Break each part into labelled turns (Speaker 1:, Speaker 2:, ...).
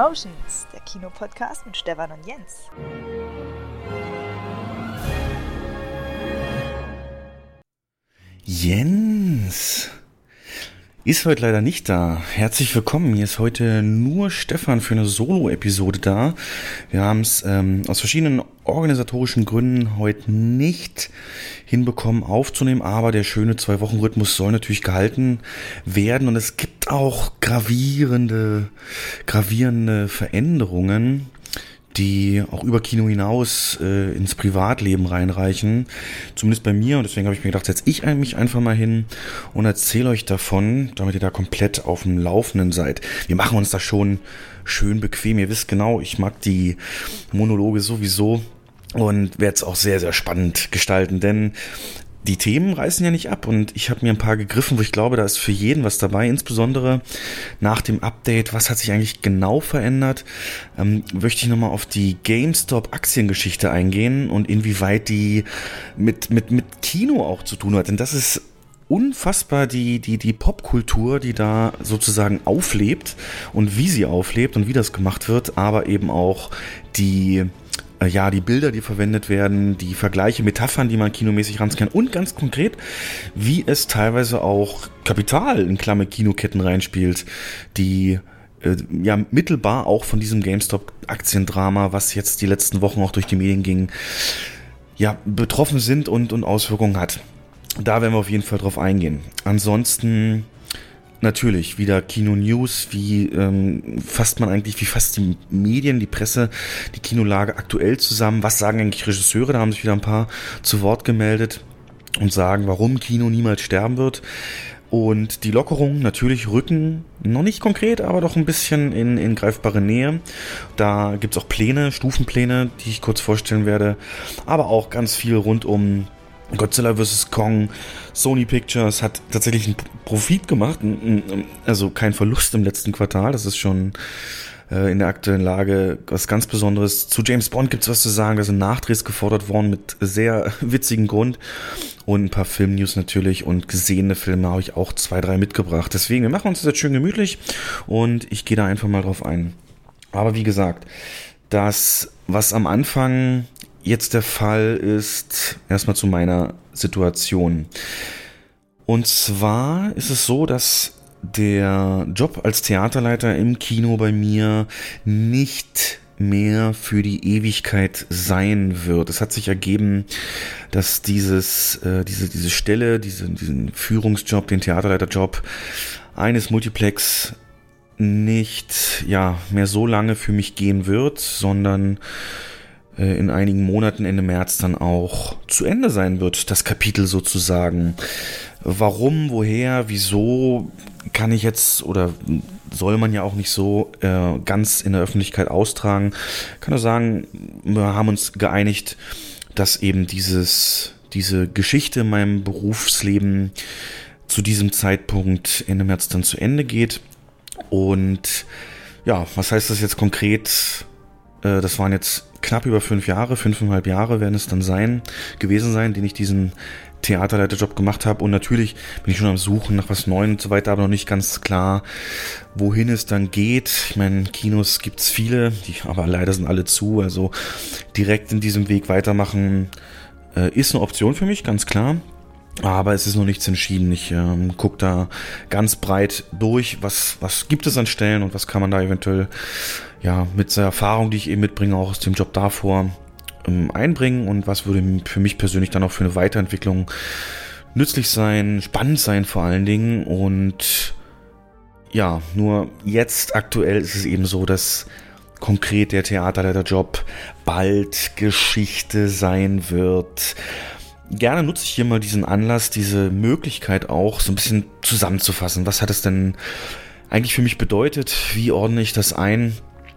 Speaker 1: Cinemotions, der Kinopodcast mit Stefan und Jens.
Speaker 2: Jens ist heute leider nicht da. Herzlich willkommen. Hier ist heute nur Stefan für eine Solo-Episode da. Wir haben es ähm, aus verschiedenen organisatorischen Gründen heute nicht hinbekommen aufzunehmen, aber der schöne Zwei-Wochen-Rhythmus soll natürlich gehalten werden und es gibt auch gravierende, gravierende Veränderungen die auch über Kino hinaus äh, ins Privatleben reinreichen. Zumindest bei mir. Und deswegen habe ich mir gedacht, setze ich mich einfach mal hin und erzähle euch davon, damit ihr da komplett auf dem Laufenden seid. Wir machen uns da schon schön bequem. Ihr wisst genau, ich mag die Monologe sowieso und werde es auch sehr, sehr spannend gestalten, denn die Themen reißen ja nicht ab. Und ich habe mir ein paar gegriffen, wo ich glaube, da ist für jeden was dabei, insbesondere nach dem Update, was hat sich eigentlich genau verändert, ähm, möchte ich nochmal auf die GameStop-Aktiengeschichte eingehen und inwieweit die mit, mit, mit Kino auch zu tun hat, denn das ist unfassbar die, die, die Popkultur, die da sozusagen auflebt und wie sie auflebt und wie das gemacht wird, aber eben auch die ja, die Bilder, die verwendet werden, die Vergleiche, Metaphern, die man kinomäßig ranscannt und ganz konkret, wie es teilweise auch Kapital in Klammer Kinoketten reinspielt, die äh, ja mittelbar auch von diesem GameStop-Aktiendrama, was jetzt die letzten Wochen auch durch die Medien ging, ja, betroffen sind und, und Auswirkungen hat. Da werden wir auf jeden Fall drauf eingehen. Ansonsten Natürlich, wieder Kino-News, wie ähm, fasst man eigentlich, wie fasst die Medien, die Presse, die Kinolage aktuell zusammen? Was sagen eigentlich Regisseure? Da haben sich wieder ein paar zu Wort gemeldet und sagen, warum Kino niemals sterben wird. Und die Lockerungen natürlich rücken, noch nicht konkret, aber doch ein bisschen in, in greifbare Nähe. Da gibt's auch Pläne, Stufenpläne, die ich kurz vorstellen werde. Aber auch ganz viel rund um Godzilla vs. Kong, Sony Pictures hat tatsächlich einen Profit gemacht, also kein Verlust im letzten Quartal. Das ist schon äh, in der aktuellen Lage was ganz Besonderes. Zu James Bond gibt es was zu sagen. Da sind Nachdrehs gefordert worden mit sehr witzigen Grund. Und ein paar Filmnews natürlich und gesehene Filme habe ich auch zwei, drei mitgebracht. Deswegen, wir machen uns das jetzt schön gemütlich und ich gehe da einfach mal drauf ein. Aber wie gesagt, das, was am Anfang jetzt der Fall ist, erstmal zu meiner Situation. Und zwar ist es so, dass der Job als Theaterleiter im Kino bei mir nicht mehr für die Ewigkeit sein wird. Es hat sich ergeben, dass dieses, äh, diese, diese Stelle, diese, diesen Führungsjob, den Theaterleiterjob eines Multiplex nicht ja mehr so lange für mich gehen wird, sondern in einigen Monaten Ende März dann auch zu Ende sein wird, das Kapitel sozusagen. Warum, woher, wieso kann ich jetzt oder soll man ja auch nicht so äh, ganz in der Öffentlichkeit austragen. Kann nur sagen, wir haben uns geeinigt, dass eben dieses, diese Geschichte in meinem Berufsleben zu diesem Zeitpunkt Ende März dann zu Ende geht. Und ja, was heißt das jetzt konkret? Äh, das waren jetzt knapp über fünf Jahre, fünfeinhalb Jahre werden es dann sein, gewesen sein, den ich diesen Theaterleiterjob gemacht habe. Und natürlich bin ich schon am Suchen nach was Neuem und so weiter, aber noch nicht ganz klar, wohin es dann geht. Ich meine, Kinos gibt's viele, die, aber leider sind alle zu. Also direkt in diesem Weg weitermachen äh, ist eine Option für mich, ganz klar. Aber es ist noch nichts entschieden. Ich ähm, gucke da ganz breit durch, was, was gibt es an Stellen und was kann man da eventuell ja mit der Erfahrung, die ich eben mitbringe, auch aus dem Job davor, ähm, einbringen und was würde für mich persönlich dann auch für eine Weiterentwicklung nützlich sein, spannend sein vor allen Dingen. Und ja, nur jetzt aktuell ist es eben so, dass konkret der Theaterleiterjob bald Geschichte sein wird gerne nutze ich hier mal diesen Anlass, diese Möglichkeit auch so ein bisschen zusammenzufassen. Was hat es denn eigentlich für mich bedeutet? Wie ordne ich das ein?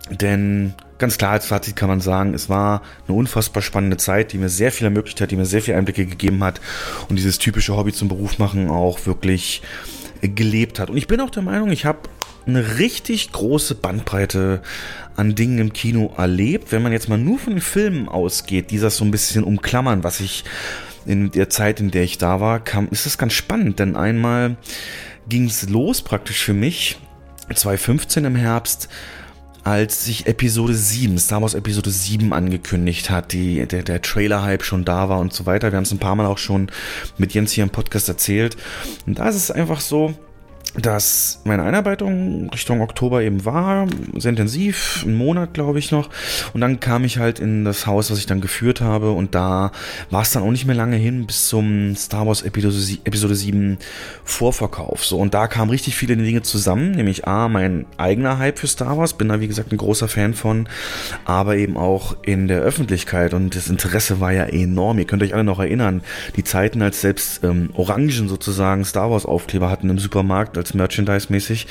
Speaker 2: Denn ganz klar als Fazit kann man sagen, es war eine unfassbar spannende Zeit, die mir sehr viel ermöglicht hat, die mir sehr viel Einblicke gegeben hat und dieses typische Hobby zum Beruf machen auch wirklich gelebt hat. Und ich bin auch der Meinung, ich habe eine richtig große Bandbreite an Dingen im Kino erlebt. Wenn man jetzt mal nur von den Filmen ausgeht, die das so ein bisschen umklammern, was ich in der Zeit, in der ich da war, kam, ist das ganz spannend, denn einmal ging es los praktisch für mich, 2015 im Herbst, als sich Episode 7, Star Wars Episode 7 angekündigt hat, die, der, der Trailer-Hype schon da war und so weiter. Wir haben es ein paar Mal auch schon mit Jens hier im Podcast erzählt. Und da ist es einfach so, dass meine Einarbeitung Richtung Oktober eben war, sehr intensiv, einen Monat glaube ich noch. Und dann kam ich halt in das Haus, was ich dann geführt habe und da war es dann auch nicht mehr lange hin bis zum Star Wars Episode, Episode 7 Vorverkauf. So, und da kamen richtig viele Dinge zusammen, nämlich A, mein eigener Hype für Star Wars, bin da wie gesagt ein großer Fan von, aber eben auch in der Öffentlichkeit und das Interesse war ja enorm. Ihr könnt euch alle noch erinnern, die Zeiten, als selbst ähm, Orangen sozusagen Star Wars Aufkleber hatten im Supermarkt, als Merchandise-mäßig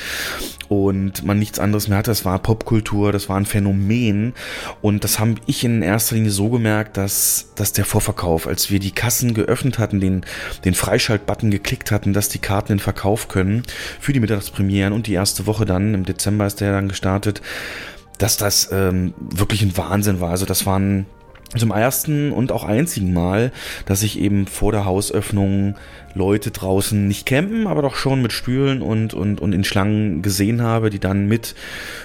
Speaker 2: und man nichts anderes mehr hatte. Das war Popkultur, das war ein Phänomen und das habe ich in erster Linie so gemerkt, dass, dass der Vorverkauf, als wir die Kassen geöffnet hatten, den, den Freischalt-Button geklickt hatten, dass die Karten in Verkauf können für die Mittagspremieren und die erste Woche dann, im Dezember ist der dann gestartet, dass das ähm, wirklich ein Wahnsinn war. Also das waren zum ersten und auch einzigen Mal, dass ich eben vor der Hausöffnung Leute draußen nicht campen, aber doch schon mit Spülen und, und, und in Schlangen gesehen habe, die dann mit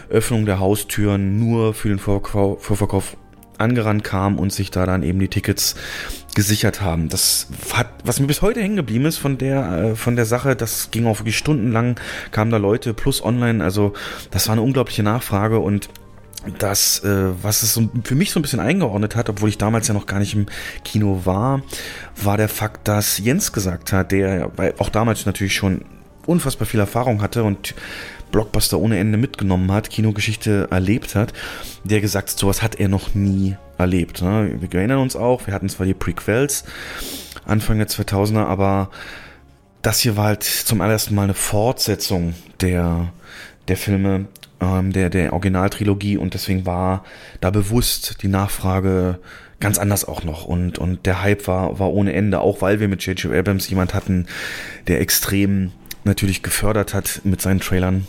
Speaker 2: Öffnung der Haustüren nur für den Vorverkauf, Vorverkauf angerannt kamen und sich da dann eben die Tickets gesichert haben. Das hat, was mir bis heute hängen geblieben ist von der, äh, von der Sache, das ging auch wirklich stundenlang, kamen da Leute plus online, also das war eine unglaubliche Nachfrage und das, äh, was es so für mich so ein bisschen eingeordnet hat, obwohl ich damals ja noch gar nicht im Kino war, war der Fakt, dass Jens gesagt hat, der auch damals natürlich schon unfassbar viel Erfahrung hatte und Blockbuster ohne Ende mitgenommen hat, Kinogeschichte erlebt hat, der gesagt hat, sowas hat er noch nie erlebt. Ne? Wir erinnern uns auch, wir hatten zwar die Prequels Anfang der 2000er, aber das hier war halt zum allerersten Mal eine Fortsetzung der, der Filme ähm, der, der Originaltrilogie und deswegen war da bewusst die Nachfrage ganz anders auch noch und, und der Hype war, war ohne Ende, auch weil wir mit J.J. Abrams jemand hatten, der extrem natürlich gefördert hat mit seinen Trailern,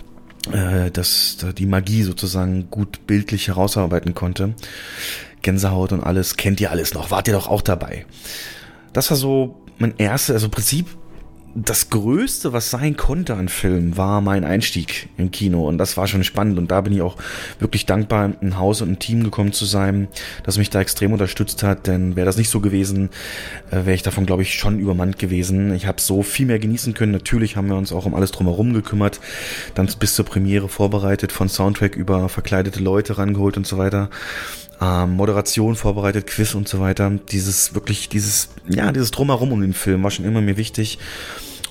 Speaker 2: äh, dass die Magie sozusagen gut bildlich herausarbeiten konnte. Gänsehaut und alles, kennt ihr alles noch, wart ihr doch auch dabei. Das war so mein erstes, also im Prinzip das Größte, was sein konnte an Filmen, war mein Einstieg im Kino. Und das war schon spannend. Und da bin ich auch wirklich dankbar, ein Haus und ein Team gekommen zu sein, das mich da extrem unterstützt hat. Denn wäre das nicht so gewesen, äh, wäre ich davon, glaube ich, schon übermannt gewesen. Ich habe so viel mehr genießen können. Natürlich haben wir uns auch um alles drumherum gekümmert. Dann bis zur Premiere vorbereitet, von Soundtrack über verkleidete Leute rangeholt und so weiter ähm, Moderation vorbereitet, Quiz und so weiter. Dieses wirklich, dieses, ja, dieses Drumherum um den Film war schon immer mir wichtig.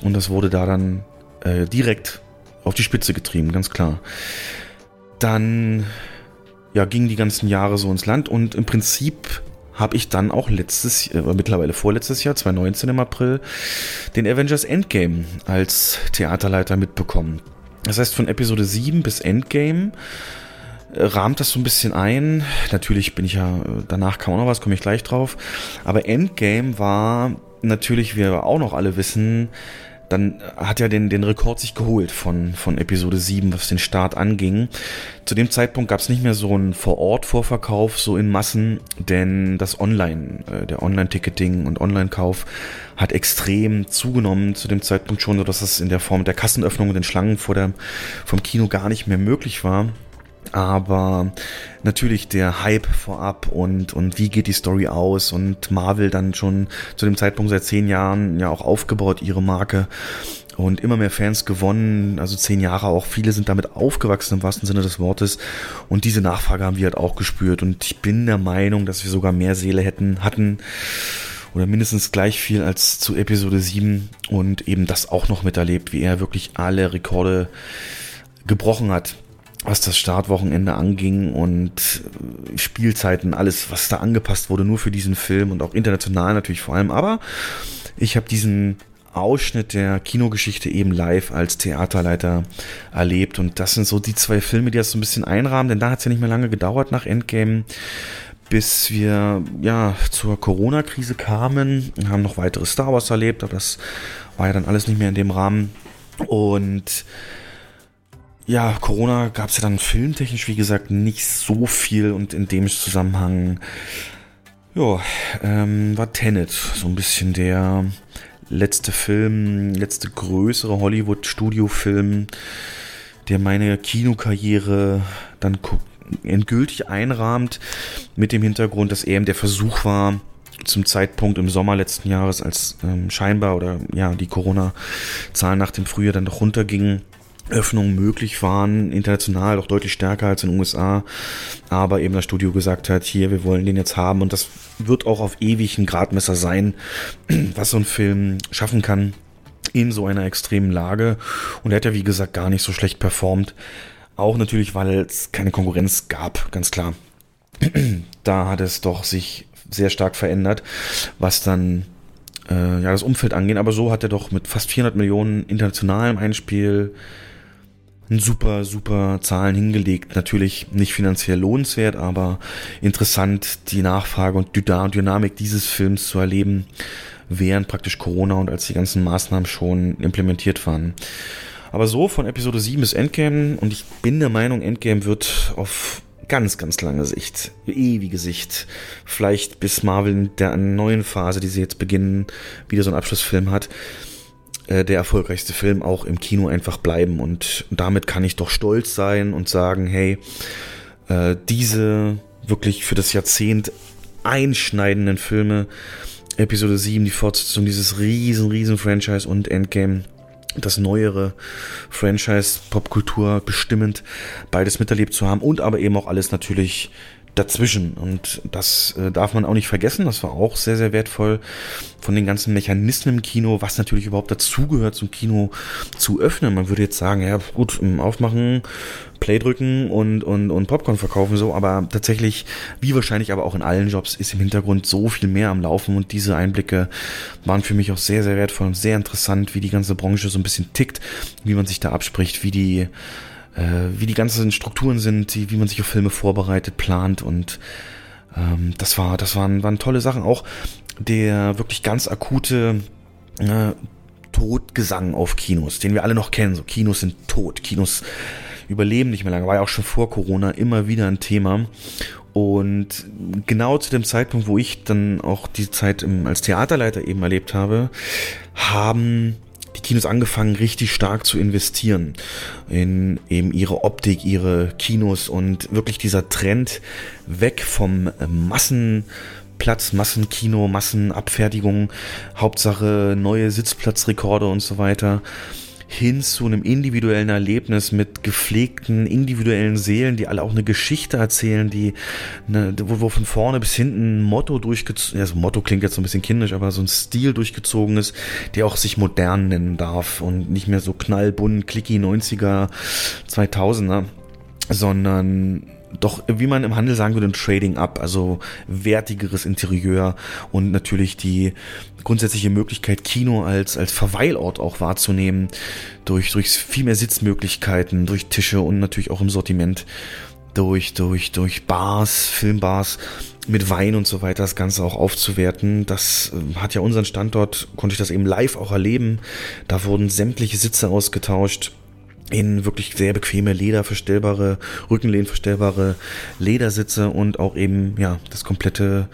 Speaker 2: Und das wurde da dann äh, direkt auf die Spitze getrieben, ganz klar. Dann ja, gingen die ganzen Jahre so ins Land und im Prinzip habe ich dann auch letztes, äh, mittlerweile vorletztes Jahr, 2019 im April, den Avengers Endgame als Theaterleiter mitbekommen. Das heißt, von Episode 7 bis Endgame rahmt das so ein bisschen ein. Natürlich bin ich ja, danach kam auch noch was, komme ich gleich drauf. Aber Endgame war natürlich, wie wir auch noch alle wissen, dann hat er den, den Rekord sich geholt von, von Episode 7, was den Start anging. Zu dem Zeitpunkt gab es nicht mehr so einen Vor-Ort-Vorverkauf, so in Massen, denn das Online, äh, der Online-Ticketing und Online-Kauf hat extrem zugenommen zu dem Zeitpunkt schon, so dass es in der Form der Kassenöffnung und den Schlangen vor der, vom Kino gar nicht mehr möglich war. Aber natürlich der Hype vorab und, und wie geht die Story aus? Und Marvel dann schon zu dem Zeitpunkt seit zehn Jahren ja auch aufgebaut, ihre Marke und immer mehr Fans gewonnen, also zehn Jahre auch. Viele sind damit aufgewachsen im wahrsten Sinne des Wortes. Und diese Nachfrage haben wir halt auch gespürt. Und ich bin der Meinung, dass wir sogar mehr Seele hätten, hatten oder mindestens gleich viel als zu Episode 7 und eben das auch noch miterlebt, wie er wirklich alle Rekorde gebrochen hat was das Startwochenende anging und Spielzeiten, alles, was da angepasst wurde, nur für diesen Film und auch international natürlich vor allem. Aber ich habe diesen Ausschnitt der Kinogeschichte eben live als Theaterleiter erlebt. Und das sind so die zwei Filme, die das so ein bisschen einrahmen, denn da hat es ja nicht mehr lange gedauert nach Endgame, bis wir ja zur Corona-Krise kamen. Wir haben noch weitere Star Wars erlebt, aber das war ja dann alles nicht mehr in dem Rahmen. Und ja, Corona gab es ja dann filmtechnisch, wie gesagt, nicht so viel und in dem Zusammenhang, ja, ähm, war Tenet so ein bisschen der letzte Film, letzte größere Hollywood-Studio-Film, der meine Kinokarriere dann endgültig einrahmt, mit dem Hintergrund, dass eben der Versuch war, zum Zeitpunkt im Sommer letzten Jahres, als ähm, scheinbar oder ja die Corona-Zahlen nach dem Frühjahr dann doch runtergingen, Öffnungen möglich waren, international doch deutlich stärker als in den USA, aber eben das Studio gesagt hat, hier, wir wollen den jetzt haben und das wird auch auf ewig ein Gradmesser sein, was so ein Film schaffen kann in so einer extremen Lage und er hat ja wie gesagt gar nicht so schlecht performt, auch natürlich, weil es keine Konkurrenz gab, ganz klar. da hat es doch sich sehr stark verändert, was dann äh, ja, das Umfeld angeht. Aber so hat er doch mit fast 400 Millionen internationalem Einspiel ein super, super Zahlen hingelegt. Natürlich nicht finanziell lohnenswert, aber interessant, die Nachfrage und Dynamik dieses Films zu erleben, während praktisch Corona und als die ganzen Maßnahmen schon implementiert waren. Aber so von Episode 7 bis Endgame und ich bin der Meinung, Endgame wird auf ganz, ganz lange Sicht, ewige Sicht, vielleicht bis Marvel in der neuen Phase, die sie jetzt beginnen, wieder so einen Abschlussfilm hat, äh, der erfolgreichste Film auch im Kino einfach bleiben. Und damit kann ich doch stolz sein und sagen, hey, äh, diese wirklich für das Jahrzehnt einschneidenden Filme, Episode 7, die Fortsetzung dieses riesen, riesen Franchise und Endgame, das neuere Franchise Popkultur bestimmend beides miterlebt zu haben und aber eben auch alles natürlich dazwischen. Und das äh, darf man auch nicht vergessen. Das war auch sehr, sehr wertvoll von den ganzen Mechanismen im Kino, was natürlich überhaupt dazugehört, zum Kino zu öffnen. Man würde jetzt sagen, ja, gut, aufmachen, Play drücken und, und, und Popcorn verkaufen, so, aber tatsächlich, wie wahrscheinlich aber auch in allen Jobs, ist im Hintergrund so viel mehr am Laufen und diese Einblicke waren für mich auch sehr, sehr wertvoll und sehr interessant, wie die ganze Branche so ein bisschen tickt, wie man sich da abspricht, wie die wie die ganzen Strukturen sind, die, wie man sich auf Filme vorbereitet, plant und ähm, das war, das waren, waren tolle Sachen. Auch der wirklich ganz akute äh, Todgesang auf Kinos, den wir alle noch kennen. So Kinos sind tot, Kinos überleben nicht mehr lange. War ja auch schon vor Corona immer wieder ein Thema. Und genau zu dem Zeitpunkt, wo ich dann auch die Zeit im, als Theaterleiter eben erlebt habe, haben die Kinos angefangen, richtig stark zu investieren in eben ihre Optik, ihre Kinos und wirklich dieser Trend weg vom Massenplatz, Massenkino, Massenabfertigung, Hauptsache neue Sitzplatzrekorde und so weiter hin zu einem individuellen Erlebnis mit gepflegten individuellen Seelen, die alle auch eine Geschichte erzählen, die eine, wo, wo von vorne bis hinten ein Motto durchgezogen, ja, so Motto klingt jetzt so ein bisschen kindisch, aber so ein Stil durchgezogen ist, der auch sich modern nennen darf und nicht mehr so knallbunt, clicky 90er, 2000er, sondern doch, wie man im Handel sagen würde, ein Trading up, also wertigeres Interieur und natürlich die grundsätzliche Möglichkeit, Kino als, als Verweilort auch wahrzunehmen, durch, durch viel mehr Sitzmöglichkeiten, durch Tische und natürlich auch im Sortiment, durch, durch, durch Bars, Filmbars mit Wein und so weiter, das Ganze auch aufzuwerten. Das äh, hat ja unseren Standort, konnte ich das eben live auch erleben. Da wurden sämtliche Sitze ausgetauscht in wirklich sehr bequeme lederverstellbare, rückenlehnverstellbare Ledersitze und auch eben, ja, das komplette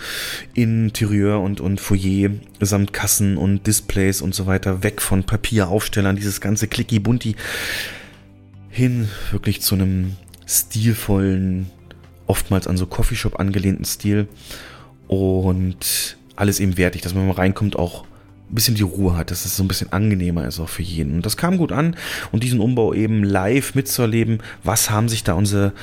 Speaker 2: Interieur und, und Foyer samt Kassen und Displays und so weiter weg von Papieraufstellern, dieses ganze Clicky Bunti hin wirklich zu einem stilvollen, oftmals an so Coffeeshop angelehnten Stil. Und alles eben wertig, dass man mal reinkommt, auch bisschen die Ruhe hat, dass es so ein bisschen angenehmer ist auch für jeden. Und das kam gut an und diesen Umbau eben live mitzuerleben, was haben sich da unsere,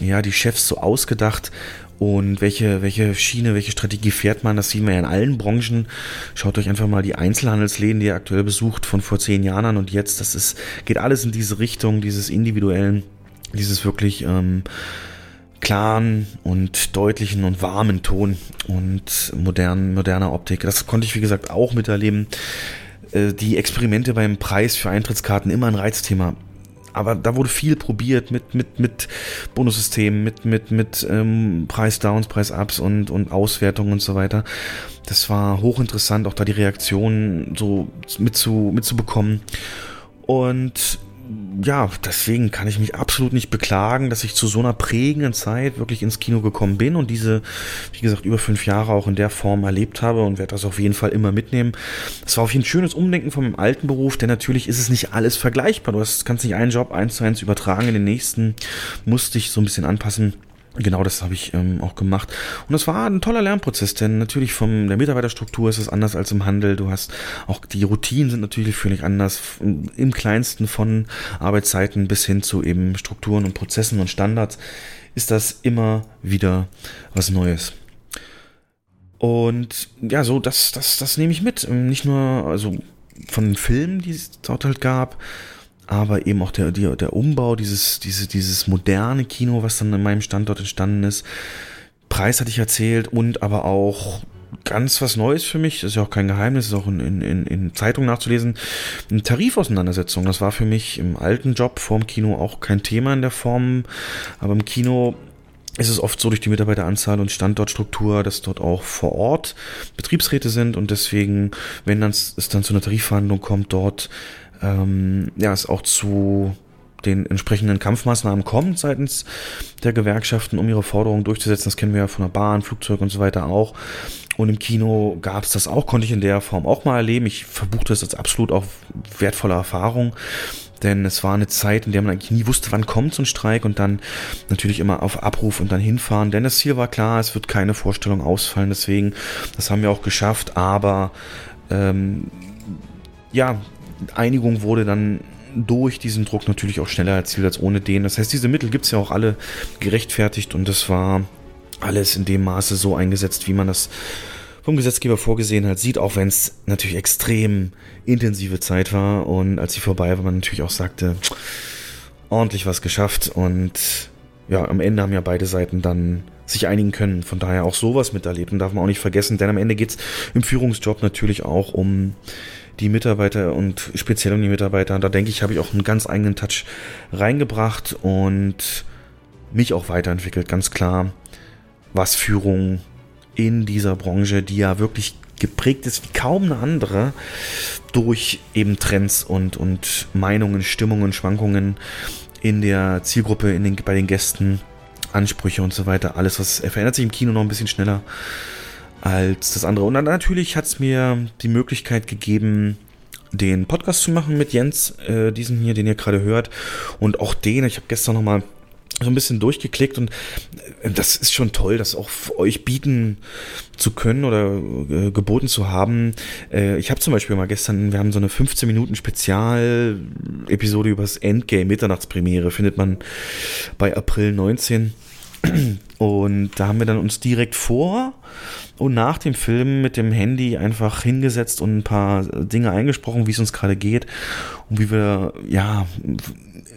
Speaker 2: ja, die Chefs so ausgedacht und welche, welche Schiene, welche Strategie fährt man, das sehen wir ja in allen Branchen. Schaut euch einfach mal die Einzelhandelsläden, die ihr aktuell besucht, von vor zehn Jahren an und jetzt, das ist, geht alles in diese Richtung, dieses individuellen, dieses wirklich, ähm, klaren und deutlichen und warmen Ton und modern, moderner Optik. Das konnte ich, wie gesagt, auch miterleben. Äh, die Experimente beim Preis für Eintrittskarten immer ein Reizthema. Aber da wurde viel probiert mit, mit, mit Bonussystemen, mit, mit, mit ähm, Preis-Downs, Preis-Ups und, und Auswertungen und so weiter. Das war hochinteressant, auch da die Reaktionen so mitzu, mitzubekommen. Und ja, deswegen kann ich mich absolut nicht beklagen, dass ich zu so einer prägenden Zeit wirklich ins Kino gekommen bin und diese, wie gesagt, über fünf Jahre auch in der Form erlebt habe und werde das auf jeden Fall immer mitnehmen. Es war auf jeden Fall ein schönes Umdenken von meinem alten Beruf, denn natürlich ist es nicht alles vergleichbar. Du hast, kannst nicht einen Job eins zu eins übertragen in den nächsten, musst dich so ein bisschen anpassen Genau, das habe ich ähm, auch gemacht. Und das war ein toller Lernprozess, denn natürlich von der Mitarbeiterstruktur ist es anders als im Handel. Du hast auch die Routinen sind natürlich völlig anders. Im kleinsten von Arbeitszeiten bis hin zu eben Strukturen und Prozessen und Standards ist das immer wieder was Neues. Und ja, so, das, das, das nehme ich mit. Nicht nur, also von Filmen, die es dort halt gab, aber eben auch der, der, der Umbau, dieses, diese, dieses moderne Kino, was dann in meinem Standort entstanden ist. Preis hatte ich erzählt und aber auch ganz was Neues für mich, das ist ja auch kein Geheimnis, ist auch in, in, in Zeitungen nachzulesen, eine Tarifauseinandersetzung. Das war für mich im alten Job vorm Kino auch kein Thema in der Form, aber im Kino ist es oft so durch die Mitarbeiteranzahl und Standortstruktur, dass dort auch vor Ort Betriebsräte sind und deswegen, wenn dann, es dann zu einer Tarifverhandlung kommt, dort ähm, ja, es auch zu den entsprechenden Kampfmaßnahmen kommt seitens der Gewerkschaften, um ihre Forderungen durchzusetzen. Das kennen wir ja von der Bahn, Flugzeug und so weiter auch. Und im Kino gab es das auch, konnte ich in der Form auch mal erleben. Ich verbuchte das als absolut auch wertvolle Erfahrung. Denn es war eine Zeit, in der man eigentlich nie wusste, wann kommt so ein Streik und dann natürlich immer auf Abruf und dann hinfahren. Denn das Ziel war klar, es wird keine Vorstellung ausfallen. Deswegen, das haben wir auch geschafft. Aber ähm, ja, Einigung wurde dann durch diesen Druck natürlich auch schneller erzielt als ohne den. Das heißt, diese Mittel gibt es ja auch alle gerechtfertigt und das war alles in dem Maße so eingesetzt, wie man das vom Gesetzgeber vorgesehen hat, sieht, auch wenn es natürlich extrem intensive Zeit war und als sie vorbei war, man natürlich auch sagte, ordentlich was geschafft und ja, am Ende haben ja beide Seiten dann sich einigen können. Von daher auch sowas miterlebt und darf man auch nicht vergessen, denn am Ende geht es im Führungsjob natürlich auch um die Mitarbeiter und speziell um die Mitarbeiter. Da denke ich, habe ich auch einen ganz eigenen Touch reingebracht und mich auch weiterentwickelt, ganz klar, was Führung in dieser Branche, die ja wirklich geprägt ist wie kaum eine andere, durch eben Trends und, und Meinungen, Stimmungen, Schwankungen in der Zielgruppe, in den, bei den Gästen, Ansprüche und so weiter. Alles, was verändert sich im Kino noch ein bisschen schneller als das andere. Und dann natürlich hat es mir die Möglichkeit gegeben, den Podcast zu machen mit Jens, äh, diesen hier, den ihr gerade hört. Und auch den, ich habe gestern nochmal so ein bisschen durchgeklickt und äh, das ist schon toll, das auch euch bieten zu können oder äh, geboten zu haben. Äh, ich habe zum Beispiel mal gestern, wir haben so eine 15 Minuten Spezial-Episode übers Endgame, Mitternachtspremiere, findet man bei April 19. Und da haben wir dann uns direkt vor und nach dem Film mit dem Handy einfach hingesetzt und ein paar Dinge eingesprochen, wie es uns gerade geht und wie wir, ja,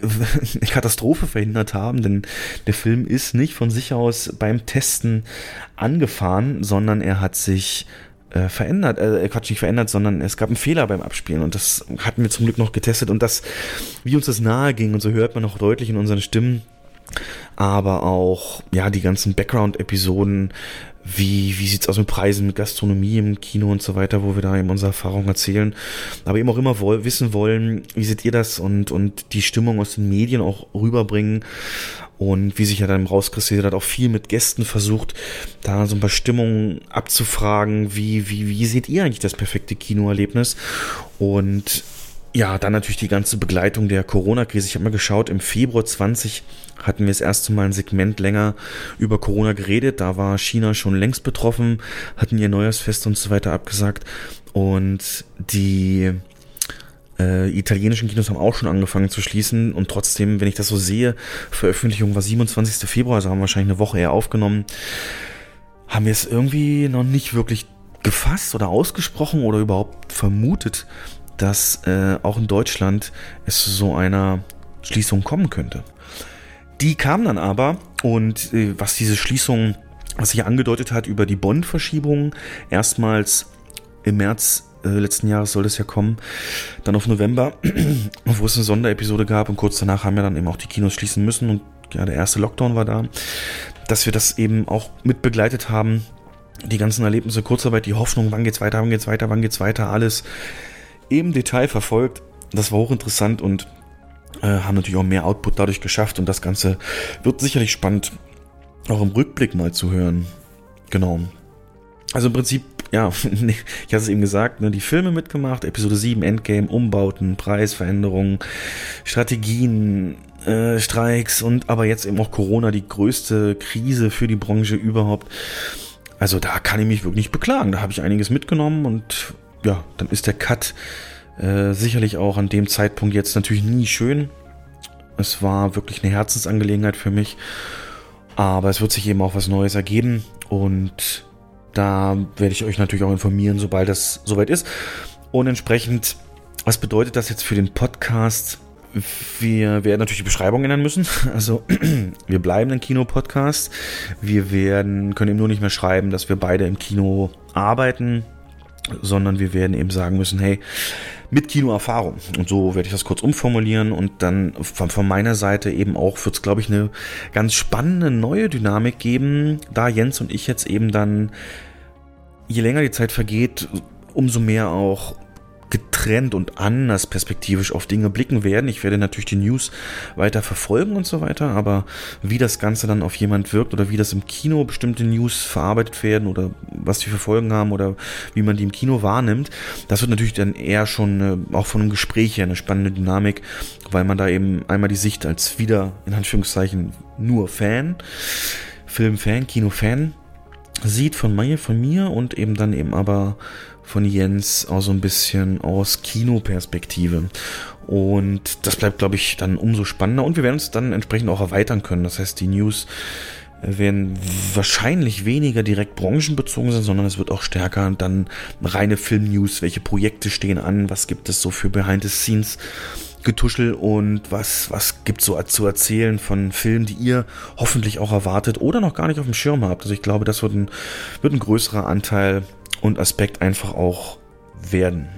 Speaker 2: eine Katastrophe verhindert haben, denn der Film ist nicht von sich aus beim Testen angefahren, sondern er hat sich äh, verändert, äh, Quatsch, nicht verändert, sondern es gab einen Fehler beim Abspielen und das hatten wir zum Glück noch getestet und das, wie uns das nahe ging und so hört man auch deutlich in unseren Stimmen, aber auch, ja, die ganzen Background-Episoden, wie, wie sieht's aus mit Preisen, mit Gastronomie im Kino und so weiter, wo wir da eben unsere Erfahrungen erzählen. Aber eben auch immer woll wissen wollen, wie seht ihr das und, und die Stimmung aus den Medien auch rüberbringen. Und wie sich ja dann rauskristallisiert hat, auch viel mit Gästen versucht, da so ein paar Stimmungen abzufragen. Wie, wie, wie seht ihr eigentlich das perfekte Kinoerlebnis? Und ja, dann natürlich die ganze Begleitung der Corona-Krise. Ich habe mal geschaut, im Februar 20 hatten wir das erste Mal ein Segment länger über Corona geredet. Da war China schon längst betroffen, hatten ihr Neujahrsfest und so weiter abgesagt. Und die äh, italienischen Kinos haben auch schon angefangen zu schließen. Und trotzdem, wenn ich das so sehe, Veröffentlichung war 27. Februar, also haben wir wahrscheinlich eine Woche eher aufgenommen, haben wir es irgendwie noch nicht wirklich gefasst oder ausgesprochen oder überhaupt vermutet, dass äh, auch in Deutschland es zu so einer Schließung kommen könnte. Die kam dann aber und äh, was diese Schließung, was sich angedeutet hat über die Bonn-Verschiebung, erstmals im März äh, letzten Jahres soll das ja kommen, dann auf November, wo es eine Sonderepisode gab und kurz danach haben wir dann eben auch die Kinos schließen müssen und ja, der erste Lockdown war da, dass wir das eben auch mit begleitet haben, die ganzen Erlebnisse, Kurzarbeit, die Hoffnung, wann geht's weiter, wann geht's weiter, wann geht's weiter, alles im Detail verfolgt. Das war hochinteressant und äh, haben natürlich auch mehr Output dadurch geschafft und das Ganze wird sicherlich spannend, auch im Rückblick mal zu hören. Genau. Also im Prinzip ja, ich hatte es eben gesagt, ne, die Filme mitgemacht, Episode 7, Endgame, Umbauten, Preisveränderungen, Strategien, äh, Streiks und aber jetzt eben auch Corona, die größte Krise für die Branche überhaupt. Also da kann ich mich wirklich beklagen. Da habe ich einiges mitgenommen und ja, dann ist der Cut äh, sicherlich auch an dem Zeitpunkt jetzt natürlich nie schön. Es war wirklich eine Herzensangelegenheit für mich. Aber es wird sich eben auch was Neues ergeben und da werde ich euch natürlich auch informieren, sobald das soweit ist. Und entsprechend, was bedeutet das jetzt für den Podcast? Wir werden natürlich die Beschreibung ändern müssen. Also wir bleiben ein Kino-Podcast. Wir werden, können eben nur nicht mehr schreiben, dass wir beide im Kino arbeiten, sondern wir werden eben sagen müssen, hey, mit Kinoerfahrung. Und so werde ich das kurz umformulieren und dann von, von meiner Seite eben auch wird es, glaube ich, eine ganz spannende neue Dynamik geben, da Jens und ich jetzt eben dann, je länger die Zeit vergeht, umso mehr auch getrennt und anders perspektivisch auf Dinge blicken werden. Ich werde natürlich die News weiter verfolgen und so weiter, aber wie das Ganze dann auf jemand wirkt oder wie das im Kino bestimmte News verarbeitet werden oder was die für Folgen haben oder wie man die im Kino wahrnimmt, das wird natürlich dann eher schon äh, auch von einem Gespräch her eine spannende Dynamik, weil man da eben einmal die Sicht als wieder, in Anführungszeichen, nur Fan, Filmfan, Kinofan sieht von mir, von mir und eben dann eben aber von Jens auch so ein bisschen aus Kinoperspektive. Und das bleibt, glaube ich, dann umso spannender. Und wir werden uns dann entsprechend auch erweitern können. Das heißt, die News werden wahrscheinlich weniger direkt branchenbezogen sein, sondern es wird auch stärker dann reine Film-News. Welche Projekte stehen an? Was gibt es so für Behind-the-Scenes? Getuschel und was, was gibt so zu erzählen von Filmen, die ihr hoffentlich auch erwartet oder noch gar nicht auf dem Schirm habt. Also ich glaube, das wird ein, wird ein größerer Anteil und Aspekt einfach auch werden.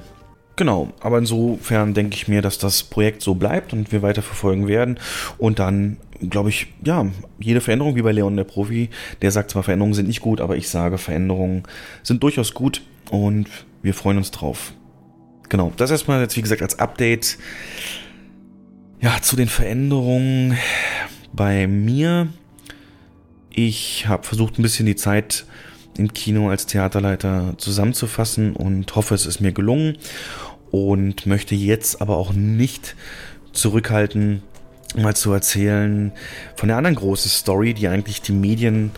Speaker 2: Genau, aber insofern denke ich mir, dass das Projekt so bleibt und wir weiter verfolgen werden. Und dann, glaube ich, ja, jede Veränderung, wie bei Leon der Profi, der sagt zwar, Veränderungen sind nicht gut, aber ich sage, Veränderungen sind durchaus gut und wir freuen uns drauf. Genau, das erstmal jetzt, wie gesagt, als Update. Ja, zu den Veränderungen bei mir. Ich habe versucht, ein bisschen die Zeit im Kino als Theaterleiter zusammenzufassen und hoffe, es ist mir gelungen und möchte jetzt aber auch nicht zurückhalten, mal zu erzählen von der anderen großen Story, die eigentlich die Medien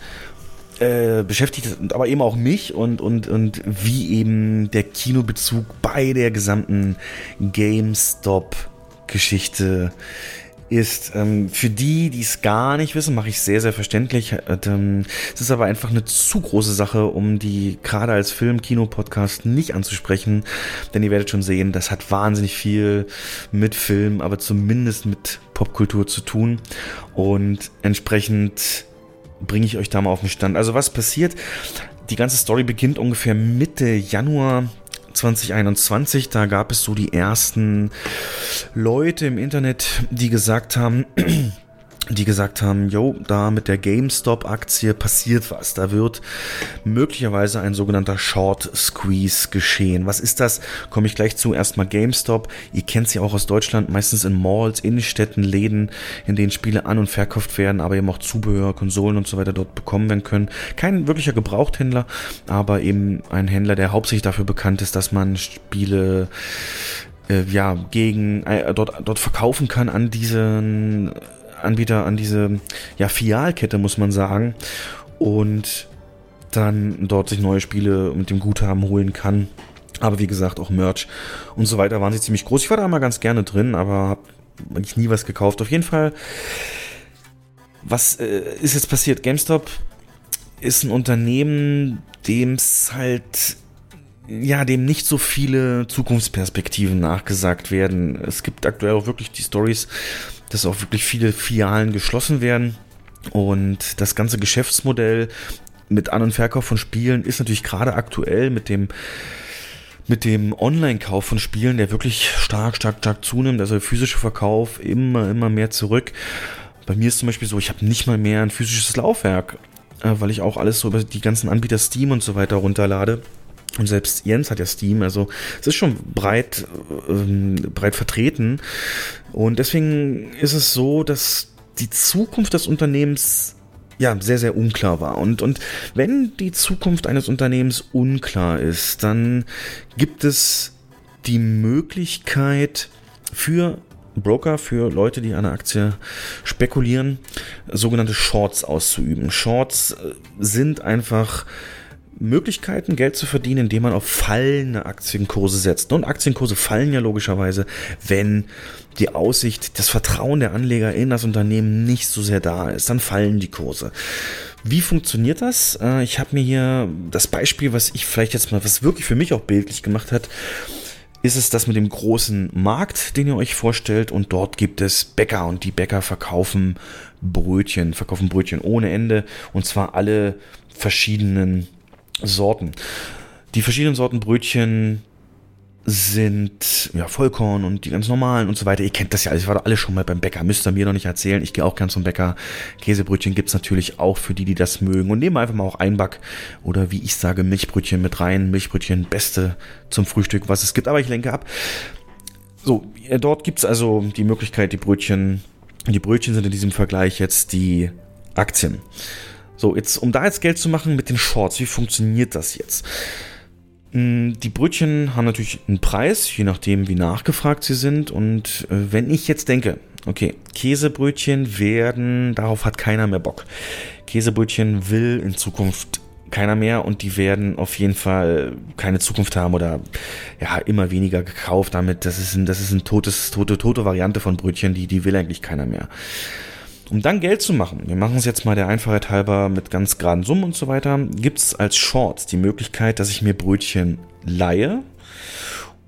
Speaker 2: äh, beschäftigt, aber eben auch mich und, und, und wie eben der Kinobezug bei der gesamten GameStop-Geschichte ist ähm, für die, die es gar nicht wissen, mache ich sehr, sehr verständlich. Äh, ähm, es ist aber einfach eine zu große Sache, um die gerade als Film-Kino-Podcast nicht anzusprechen. Denn ihr werdet schon sehen, das hat wahnsinnig viel mit Film, aber zumindest mit Popkultur zu tun. Und entsprechend bringe ich euch da mal auf den Stand. Also was passiert? Die ganze Story beginnt ungefähr Mitte Januar 2021, da gab es so die ersten Leute im Internet, die gesagt haben, die gesagt haben, yo, da mit der GameStop-Aktie passiert was. Da wird möglicherweise ein sogenannter Short Squeeze geschehen. Was ist das? Komme ich gleich zu. Erstmal GameStop. Ihr kennt sie auch aus Deutschland, meistens in Malls, Innenstädten, Läden, in denen Spiele an- und verkauft werden, aber eben auch Zubehör, Konsolen und so weiter dort bekommen werden können. Kein wirklicher Gebrauchthändler, aber eben ein Händler, der hauptsächlich dafür bekannt ist, dass man Spiele äh, ja, gegen äh, dort, dort verkaufen kann an diesen Anbieter an diese ja, Fialkette, muss man sagen. Und dann dort sich neue Spiele mit dem Guthaben holen kann. Aber wie gesagt, auch Merch und so weiter waren sie ziemlich groß. Ich war da mal ganz gerne drin, aber habe eigentlich nie was gekauft. Auf jeden Fall, was äh, ist jetzt passiert? GameStop ist ein Unternehmen, dem es halt ja, dem nicht so viele Zukunftsperspektiven nachgesagt werden. Es gibt aktuell auch wirklich die Stories, dass auch wirklich viele Filialen geschlossen werden. Und das ganze Geschäftsmodell mit An- und Verkauf von Spielen ist natürlich gerade aktuell mit dem mit dem Online-Kauf von Spielen, der wirklich stark, stark, stark zunimmt, also der physische Verkauf immer, immer mehr zurück. Bei mir ist zum Beispiel so, ich habe nicht mal mehr ein physisches Laufwerk, äh, weil ich auch alles so über die ganzen Anbieter Steam und so weiter runterlade. Und selbst Jens hat ja Steam, also es ist schon breit, ähm, breit vertreten. Und deswegen ist es so, dass die Zukunft des Unternehmens ja, sehr, sehr unklar war. Und, und wenn die Zukunft eines Unternehmens unklar ist, dann gibt es die Möglichkeit für Broker, für Leute, die an einer Aktie spekulieren, sogenannte Shorts auszuüben. Shorts äh, sind einfach Möglichkeiten, Geld zu verdienen, indem man auf fallende Aktienkurse setzt. Und Aktienkurse fallen ja logischerweise, wenn die Aussicht, das Vertrauen der Anleger in das Unternehmen nicht so sehr da ist. Dann fallen die Kurse. Wie funktioniert das? Äh, ich habe mir hier das Beispiel, was ich vielleicht jetzt mal, was wirklich für mich auch bildlich gemacht hat, ist es das mit dem großen Markt, den ihr euch vorstellt. Und dort gibt es Bäcker und die Bäcker verkaufen Brötchen, verkaufen Brötchen ohne Ende. Und zwar alle verschiedenen Sorten. Die verschiedenen Sorten Brötchen sind ja Vollkorn und die ganz normalen und so weiter. Ihr kennt das ja alles. Ich war da alle schon mal beim Bäcker. Müsst ihr mir noch nicht erzählen. Ich gehe auch gern zum Bäcker. Käsebrötchen gibt's natürlich auch für die, die das mögen. Und nehmen einfach mal auch Einback oder wie ich sage, Milchbrötchen mit rein. Milchbrötchen, beste zum Frühstück, was es gibt. Aber ich lenke ab. So, dort gibt's also die Möglichkeit, die Brötchen, die Brötchen sind in diesem Vergleich jetzt die Aktien. So, jetzt, um da jetzt Geld zu machen mit den Shorts, wie funktioniert das jetzt? Mm, die Brötchen haben natürlich einen Preis, je nachdem, wie nachgefragt sie sind. Und äh, wenn ich jetzt denke, okay, Käsebrötchen werden, darauf hat keiner mehr Bock. Käsebrötchen will in Zukunft keiner mehr und die werden auf jeden Fall keine Zukunft haben oder ja immer weniger gekauft damit. Das ist ein, das ist ein totes, tote, tote Variante von Brötchen, die, die will eigentlich keiner mehr. Um dann Geld zu machen, wir machen es jetzt mal der Einfachheit halber mit ganz geraden Summen und so weiter, gibt es als Shorts die Möglichkeit, dass ich mir Brötchen leihe,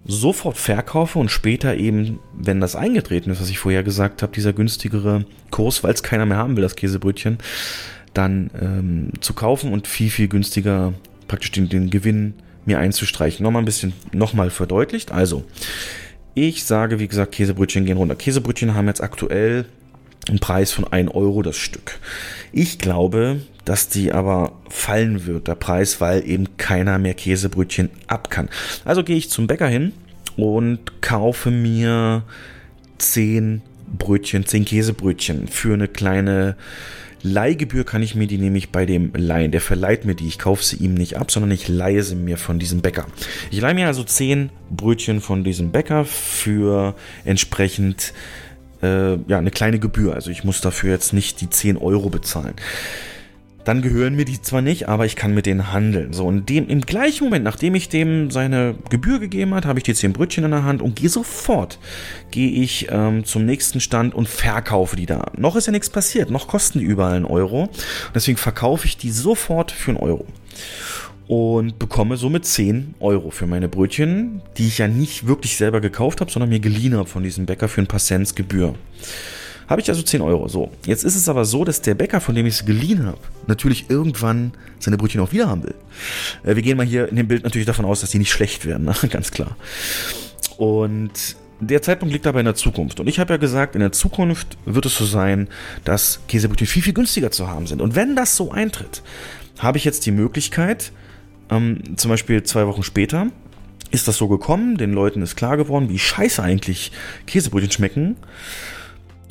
Speaker 2: sofort verkaufe und später eben, wenn das eingetreten ist, was ich vorher gesagt habe, dieser günstigere Kurs, weil es keiner mehr haben will, das Käsebrötchen, dann ähm, zu kaufen und viel, viel günstiger praktisch den, den Gewinn mir einzustreichen. Nochmal ein bisschen, nochmal verdeutlicht. Also, ich sage, wie gesagt, Käsebrötchen gehen runter. Käsebrötchen haben jetzt aktuell einen Preis von 1 Euro das Stück. Ich glaube, dass die aber fallen wird, der Preis, weil eben keiner mehr Käsebrötchen ab kann. Also gehe ich zum Bäcker hin und kaufe mir 10 Brötchen, 10 Käsebrötchen für eine kleine Leihgebühr kann ich mir die nämlich bei dem leihen. Der verleiht mir die. Ich kaufe sie ihm nicht ab, sondern ich leihe sie mir von diesem Bäcker. Ich leihe mir also 10 Brötchen von diesem Bäcker für entsprechend äh, ja, eine kleine Gebühr. Also ich muss dafür jetzt nicht die 10 Euro bezahlen. Dann gehören mir die zwar nicht, aber ich kann mit denen handeln. So, und dem, im gleichen Moment, nachdem ich dem seine Gebühr gegeben hat, habe ich die 10 Brötchen in der Hand und gehe sofort, gehe ich ähm, zum nächsten Stand und verkaufe die da. Noch ist ja nichts passiert, noch kosten die überall einen Euro. Deswegen verkaufe ich die sofort für einen Euro und bekomme somit 10 Euro für meine Brötchen, die ich ja nicht wirklich selber gekauft habe, sondern mir geliehen habe von diesem Bäcker für ein paar Cent Gebühr. Habe ich also 10 Euro. So, jetzt ist es aber so, dass der Bäcker, von dem ich es geliehen habe, natürlich irgendwann seine Brötchen auch wieder haben will. Äh, wir gehen mal hier in dem Bild natürlich davon aus, dass die nicht schlecht werden, ne? ganz klar. Und der Zeitpunkt liegt aber in der Zukunft. Und ich habe ja gesagt, in der Zukunft wird es so sein, dass Käsebrötchen viel, viel günstiger zu haben sind. Und wenn das so eintritt, habe ich jetzt die Möglichkeit, ähm, zum Beispiel zwei Wochen später ist das so gekommen, den Leuten ist klar geworden, wie scheiße eigentlich Käsebrötchen schmecken.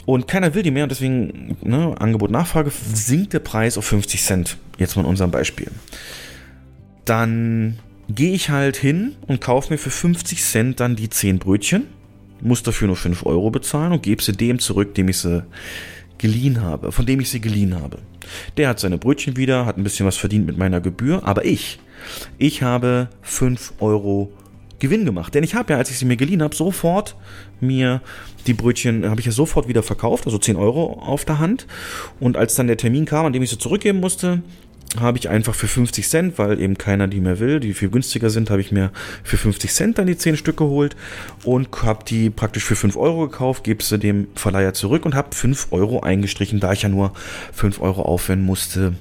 Speaker 2: Und keiner will die mehr und deswegen, ne, Angebot, Nachfrage, sinkt der Preis auf 50 Cent. Jetzt mal in unserem Beispiel. Dann gehe ich halt hin und kaufe mir für 50 Cent dann die 10 Brötchen, muss dafür nur 5 Euro bezahlen und gebe sie dem zurück, dem ich sie geliehen habe, von dem ich sie geliehen habe. Der hat seine Brötchen wieder, hat ein bisschen was verdient mit meiner Gebühr, aber ich ich habe 5 Euro Gewinn gemacht. Denn ich habe ja, als ich sie mir geliehen habe, sofort mir die Brötchen, habe ich ja sofort wieder verkauft, also 10 Euro auf der Hand. Und als dann der Termin kam, an dem ich sie zurückgeben musste, habe ich einfach für 50 Cent, weil eben keiner die mehr will, die viel günstiger sind, habe ich mir für 50 Cent dann die 10 Stück geholt und habe die praktisch für 5 Euro gekauft, gebe sie dem Verleiher zurück und habe 5 Euro eingestrichen, da ich ja nur 5 Euro aufwenden musste,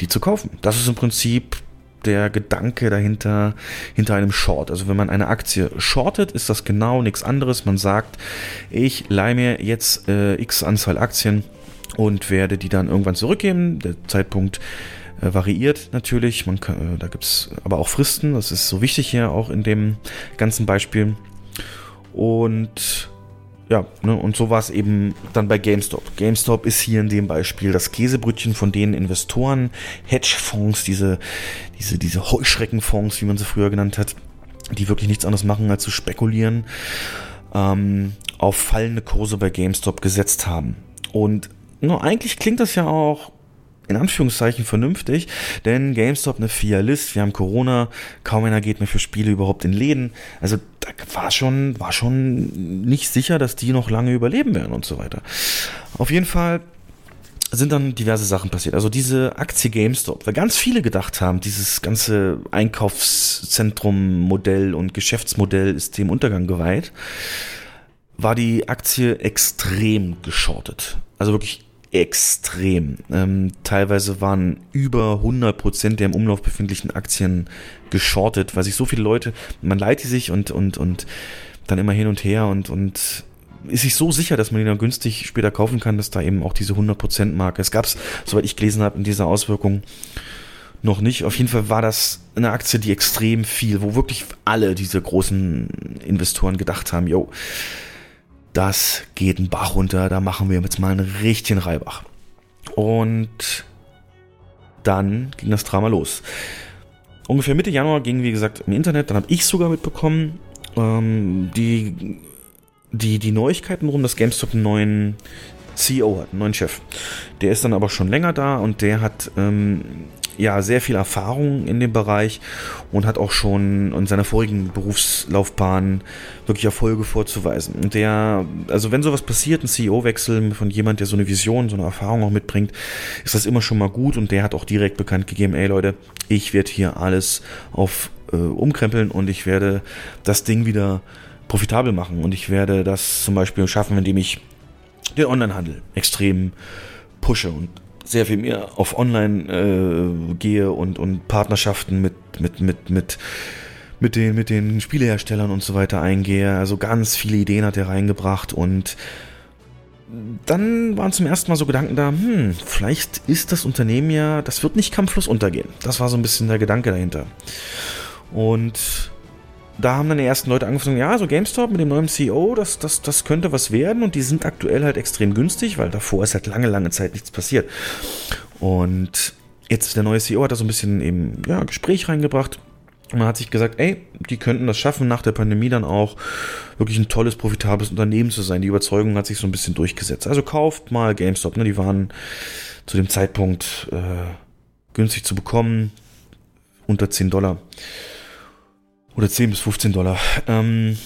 Speaker 2: die zu kaufen. Das ist im Prinzip der Gedanke dahinter, hinter einem Short. Also wenn man eine Aktie shortet, ist das genau nichts anderes. Man sagt, ich leihe mir jetzt äh, x Anzahl Aktien und werde die dann irgendwann zurückgeben. Der Zeitpunkt äh, variiert natürlich. Man kann, äh, da gibt es aber auch Fristen. Das ist so wichtig hier auch in dem ganzen Beispiel. Und ja, ne, und so war es eben dann bei GameStop. GameStop ist hier in dem Beispiel das Käsebrötchen von denen Investoren, Hedgefonds, diese, diese, diese Heuschreckenfonds, wie man sie früher genannt hat, die wirklich nichts anderes machen, als zu spekulieren, ähm, auf fallende Kurse bei GameStop gesetzt haben. Und nur eigentlich klingt das ja auch in Anführungszeichen vernünftig, denn GameStop eine Filialist, wir haben Corona, kaum einer geht mehr für Spiele überhaupt in Läden. Also da war schon, war schon nicht sicher, dass die noch lange überleben werden und so weiter. Auf jeden Fall sind dann diverse Sachen passiert. Also diese Aktie GameStop, weil ganz viele gedacht haben, dieses ganze Einkaufszentrum-Modell und Geschäftsmodell ist dem Untergang geweiht, war die Aktie extrem geschortet. Also wirklich extrem. Ähm, teilweise waren über 100 Prozent der im Umlauf befindlichen Aktien geschortet, weil sich so viele Leute, man leitet sich und, und, und dann immer hin und her und, und ist sich so sicher, dass man ihn dann günstig später kaufen kann, dass da eben auch diese 100% Marke. Es gab es, soweit ich gelesen habe, in dieser Auswirkung noch nicht. Auf jeden Fall war das eine Aktie, die extrem viel, wo wirklich alle diese großen Investoren gedacht haben, yo, das geht ein Bach runter, da machen wir jetzt mal einen richtigen Reibach. Und dann ging das Drama los. Ungefähr Mitte Januar ging, wie gesagt, im Internet, dann habe ich sogar mitbekommen, ähm, die, die, die Neuigkeiten rum, dass GameStop einen neuen CEO hat, einen neuen Chef. Der ist dann aber schon länger da und der hat ähm, ja sehr viel Erfahrung in dem Bereich und hat auch schon in seiner vorigen Berufslaufbahn wirklich Erfolge vorzuweisen. Und der, also wenn sowas passiert, ein CEO-Wechsel von jemand, der so eine Vision, so eine Erfahrung auch mitbringt, ist das immer schon mal gut und der hat auch direkt bekannt gegeben, ey Leute, ich werde hier alles auf äh, umkrempeln und ich werde das Ding wieder profitabel machen und ich werde das zum Beispiel schaffen, indem ich den Onlinehandel extrem pushe und sehr viel mehr auf Online äh, gehe und, und Partnerschaften mit, mit, mit, mit, mit, den, mit den Spieleherstellern und so weiter eingehe. Also ganz viele Ideen hat er reingebracht und dann waren zum ersten Mal so Gedanken da, hm, vielleicht ist das Unternehmen ja, das wird nicht kampflos untergehen. Das war so ein bisschen der Gedanke dahinter. Und da haben dann die ersten Leute angefangen, ja, so GameStop mit dem neuen CEO, das, das, das könnte was werden und die sind aktuell halt extrem günstig, weil davor ist halt lange, lange Zeit nichts passiert. Und jetzt der neue CEO hat da so ein bisschen eben, ja, Gespräch reingebracht. Und man hat sich gesagt, ey, die könnten das schaffen, nach der Pandemie dann auch wirklich ein tolles, profitables Unternehmen zu sein. Die Überzeugung hat sich so ein bisschen durchgesetzt. Also kauft mal GameStop, ne? Die waren zu dem Zeitpunkt äh, günstig zu bekommen, unter 10 Dollar. Oder 10 bis 15 Dollar. Ähm,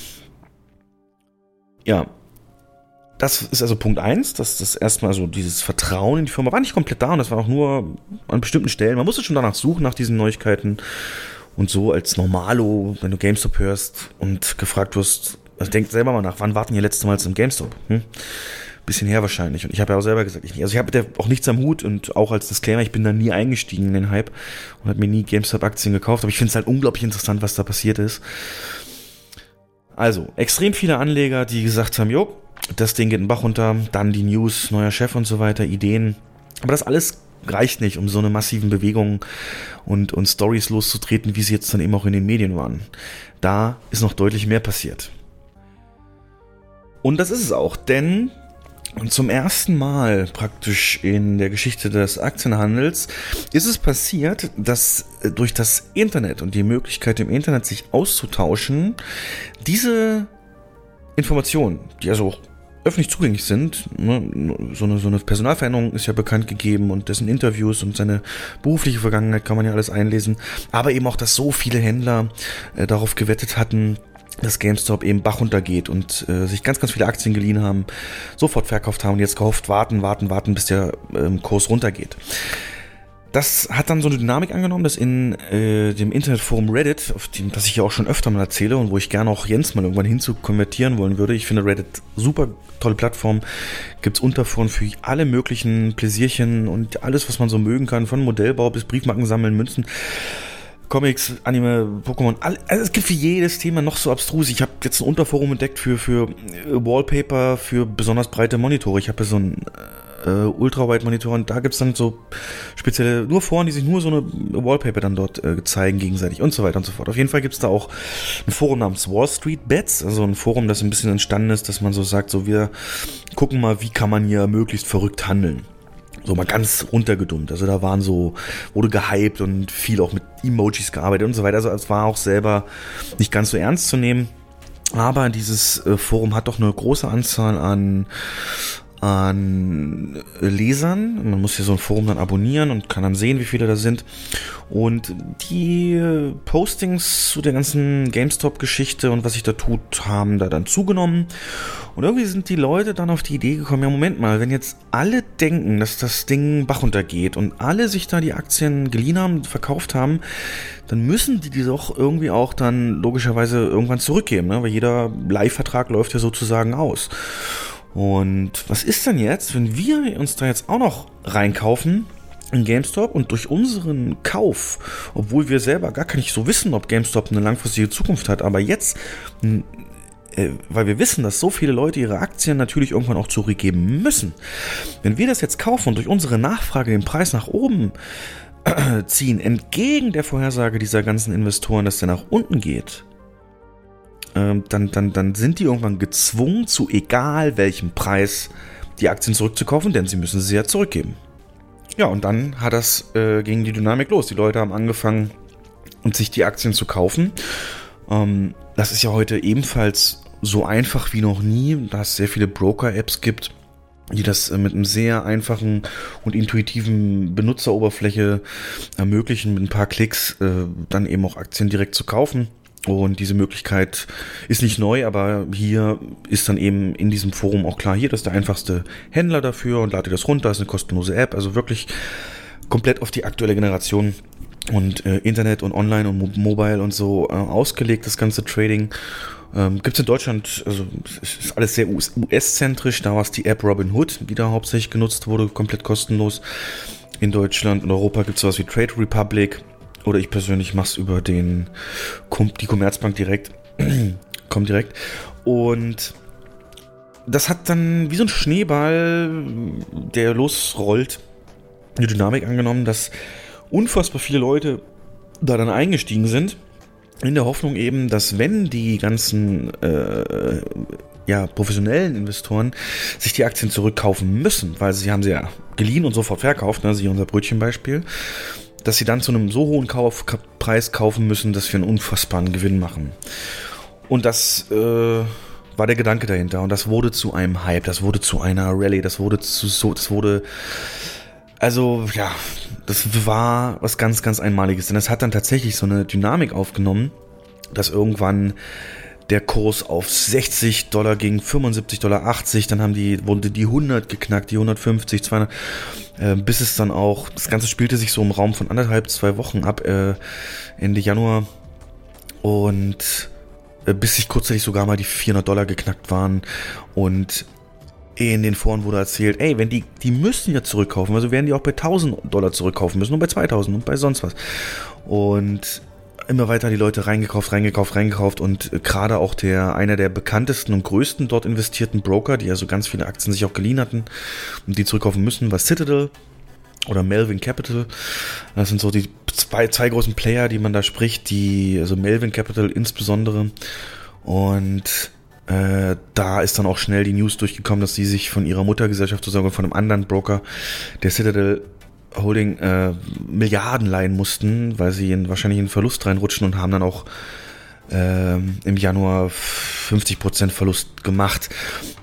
Speaker 2: ja. Das ist also Punkt 1, dass das erstmal so dieses Vertrauen in die Firma war nicht komplett da und das war auch nur an bestimmten Stellen. Man musste schon danach suchen, nach diesen Neuigkeiten. Und so als Normalo, wenn du GameStop hörst und gefragt wirst, also denk selber mal nach, wann warten ihr letzte Mal im GameStop? Hm? Bisschen her wahrscheinlich. Und ich habe ja auch selber gesagt, ich, also ich habe da auch nichts am Hut und auch als Disclaimer, ich bin da nie eingestiegen in den Hype und habe mir nie GameStop-Aktien gekauft. Aber ich finde es halt unglaublich interessant, was da passiert ist. Also, extrem viele Anleger, die gesagt haben, jo, das Ding geht in den Bach runter, dann die News, neuer Chef und so weiter, Ideen. Aber das alles reicht nicht, um so eine massiven Bewegungen und, und Stories loszutreten, wie sie jetzt dann eben auch in den Medien waren. Da ist noch deutlich mehr passiert. Und das ist es auch, denn und zum ersten Mal praktisch in der Geschichte des Aktienhandels ist es passiert, dass äh, durch das Internet und die Möglichkeit im Internet sich auszutauschen, diese Informationen, die also auch öffentlich zugänglich sind, ne, so, eine, so eine Personalveränderung ist ja bekannt gegeben und dessen Interviews und seine berufliche Vergangenheit kann man ja alles einlesen, aber eben auch, dass so viele Händler äh, darauf gewettet hatten, dass GameStop eben Bach runtergeht und äh, sich ganz, ganz viele Aktien geliehen haben, sofort verkauft haben und jetzt gehofft, warten, warten, warten, bis der ähm, Kurs runtergeht. Das hat dann so eine Dynamik angenommen, dass in äh, dem Internetforum Reddit, auf dem, das ich ja auch schon öfter mal erzähle und wo ich gerne auch Jens mal irgendwann hinzu konvertieren wollen würde. Ich finde Reddit super tolle Plattform. Gibt's Unterforen für alle möglichen Pläsierchen und alles, was man so mögen kann, von Modellbau bis Briefmarken sammeln, Münzen. Comics, Anime, Pokémon, all, also es gibt für jedes Thema noch so abstrus. Ich habe jetzt ein Unterforum entdeckt für, für äh, Wallpaper, für besonders breite Monitore. Ich habe so ein äh, Ultrawide-Monitoren, da gibt's dann so spezielle, nur Foren, die sich nur so eine Wallpaper dann dort äh, zeigen gegenseitig und so weiter und so fort. Auf jeden Fall gibt's da auch ein Forum namens Wall Street Bets, also ein Forum, das ein bisschen entstanden ist, dass man so sagt, so wir gucken mal, wie kann man hier möglichst verrückt handeln. So mal ganz runtergedummt. Also da waren so, wurde gehypt und viel auch mit Emojis gearbeitet und so weiter. Also es war auch selber nicht ganz so ernst zu nehmen. Aber dieses äh, Forum hat doch eine große Anzahl an an Lesern. Man muss hier so ein Forum dann abonnieren und kann dann sehen, wie viele da sind. Und die Postings zu der ganzen GameStop-Geschichte und was sich da tut, haben da dann zugenommen. Und irgendwie sind die Leute dann auf die Idee gekommen, ja Moment mal, wenn jetzt alle denken, dass das Ding Bach runtergeht und alle sich da die Aktien geliehen haben, verkauft haben, dann müssen die die doch irgendwie auch dann logischerweise irgendwann zurückgeben, ne? weil jeder Leihvertrag läuft ja sozusagen aus. Und was ist denn jetzt, wenn wir uns da jetzt auch noch reinkaufen in GameStop und durch unseren Kauf, obwohl wir selber gar nicht so wissen, ob GameStop eine langfristige Zukunft hat, aber jetzt, äh, weil wir wissen, dass so viele Leute ihre Aktien natürlich irgendwann auch zurückgeben müssen. Wenn wir das jetzt kaufen und durch unsere Nachfrage den Preis nach oben ziehen, entgegen der Vorhersage dieser ganzen Investoren, dass der nach unten geht, ähm, dann, dann, dann sind die irgendwann gezwungen, zu egal welchem Preis die Aktien zurückzukaufen, denn sie müssen sie ja zurückgeben. Ja, und dann hat das äh, gegen die Dynamik los. Die Leute haben angefangen, sich die Aktien zu kaufen. Ähm, das ist ja heute ebenfalls so einfach wie noch nie, da es sehr viele Broker-Apps gibt, die das äh, mit einem sehr einfachen und intuitiven Benutzeroberfläche ermöglichen, mit ein paar Klicks äh, dann eben auch Aktien direkt zu kaufen. Und diese Möglichkeit ist nicht neu, aber hier ist dann eben in diesem Forum auch klar, hier das ist der einfachste Händler dafür und lade das runter, ist eine kostenlose App, also wirklich komplett auf die aktuelle Generation und äh, Internet und Online und Mo Mobile und so äh, ausgelegt, das ganze Trading. Ähm, Gibt es in Deutschland, also ist alles sehr US-zentrisch, da war es die App Robinhood, die da hauptsächlich genutzt wurde, komplett kostenlos. In Deutschland und Europa gibt es sowas wie Trade Republic, oder ich persönlich mache es über den die Commerzbank direkt. Kommt direkt. Und das hat dann wie so ein Schneeball, der losrollt, eine Dynamik angenommen, dass unfassbar viele Leute da dann eingestiegen sind. In der Hoffnung eben, dass wenn die ganzen äh, ja, professionellen Investoren sich die Aktien zurückkaufen müssen, weil sie haben sie ja geliehen und sofort verkauft, ne, sie unser Brötchenbeispiel, dass sie dann zu einem so hohen Kaufpreis kaufen müssen, dass wir einen unfassbaren Gewinn machen. Und das äh, war der Gedanke dahinter. Und das wurde zu einem Hype, das wurde zu einer Rallye, das wurde zu so, das wurde. Also, ja, das war was ganz, ganz Einmaliges. Denn es hat dann tatsächlich so eine Dynamik aufgenommen, dass irgendwann der Kurs auf 60 Dollar ging, 75 Dollar, 80, dann haben die, wurde die 100 geknackt, die 150, 200, äh, bis es dann auch, das Ganze spielte sich so im Raum von anderthalb, zwei Wochen ab, äh, Ende Januar. Und äh, bis sich kurzzeitig sogar mal die 400 Dollar geknackt waren. Und in den Foren wurde erzählt, ey, wenn die, die müssen ja zurückkaufen, also werden die auch bei 1000 Dollar zurückkaufen müssen und bei 2000 und bei sonst was. Und immer weiter die Leute reingekauft, reingekauft, reingekauft und äh, gerade auch der, einer der bekanntesten und größten dort investierten Broker, die also ganz viele Aktien sich auch geliehen hatten und die zurückkaufen müssen, war Citadel oder Melvin Capital. Das sind so die zwei, zwei großen Player, die man da spricht, die, also Melvin Capital insbesondere. Und äh, da ist dann auch schnell die News durchgekommen, dass sie sich von ihrer Muttergesellschaft sozusagen von einem anderen Broker, der Citadel Holding äh, Milliarden leihen mussten, weil sie in, wahrscheinlich in Verlust reinrutschen und haben dann auch äh, im Januar 50% Verlust gemacht.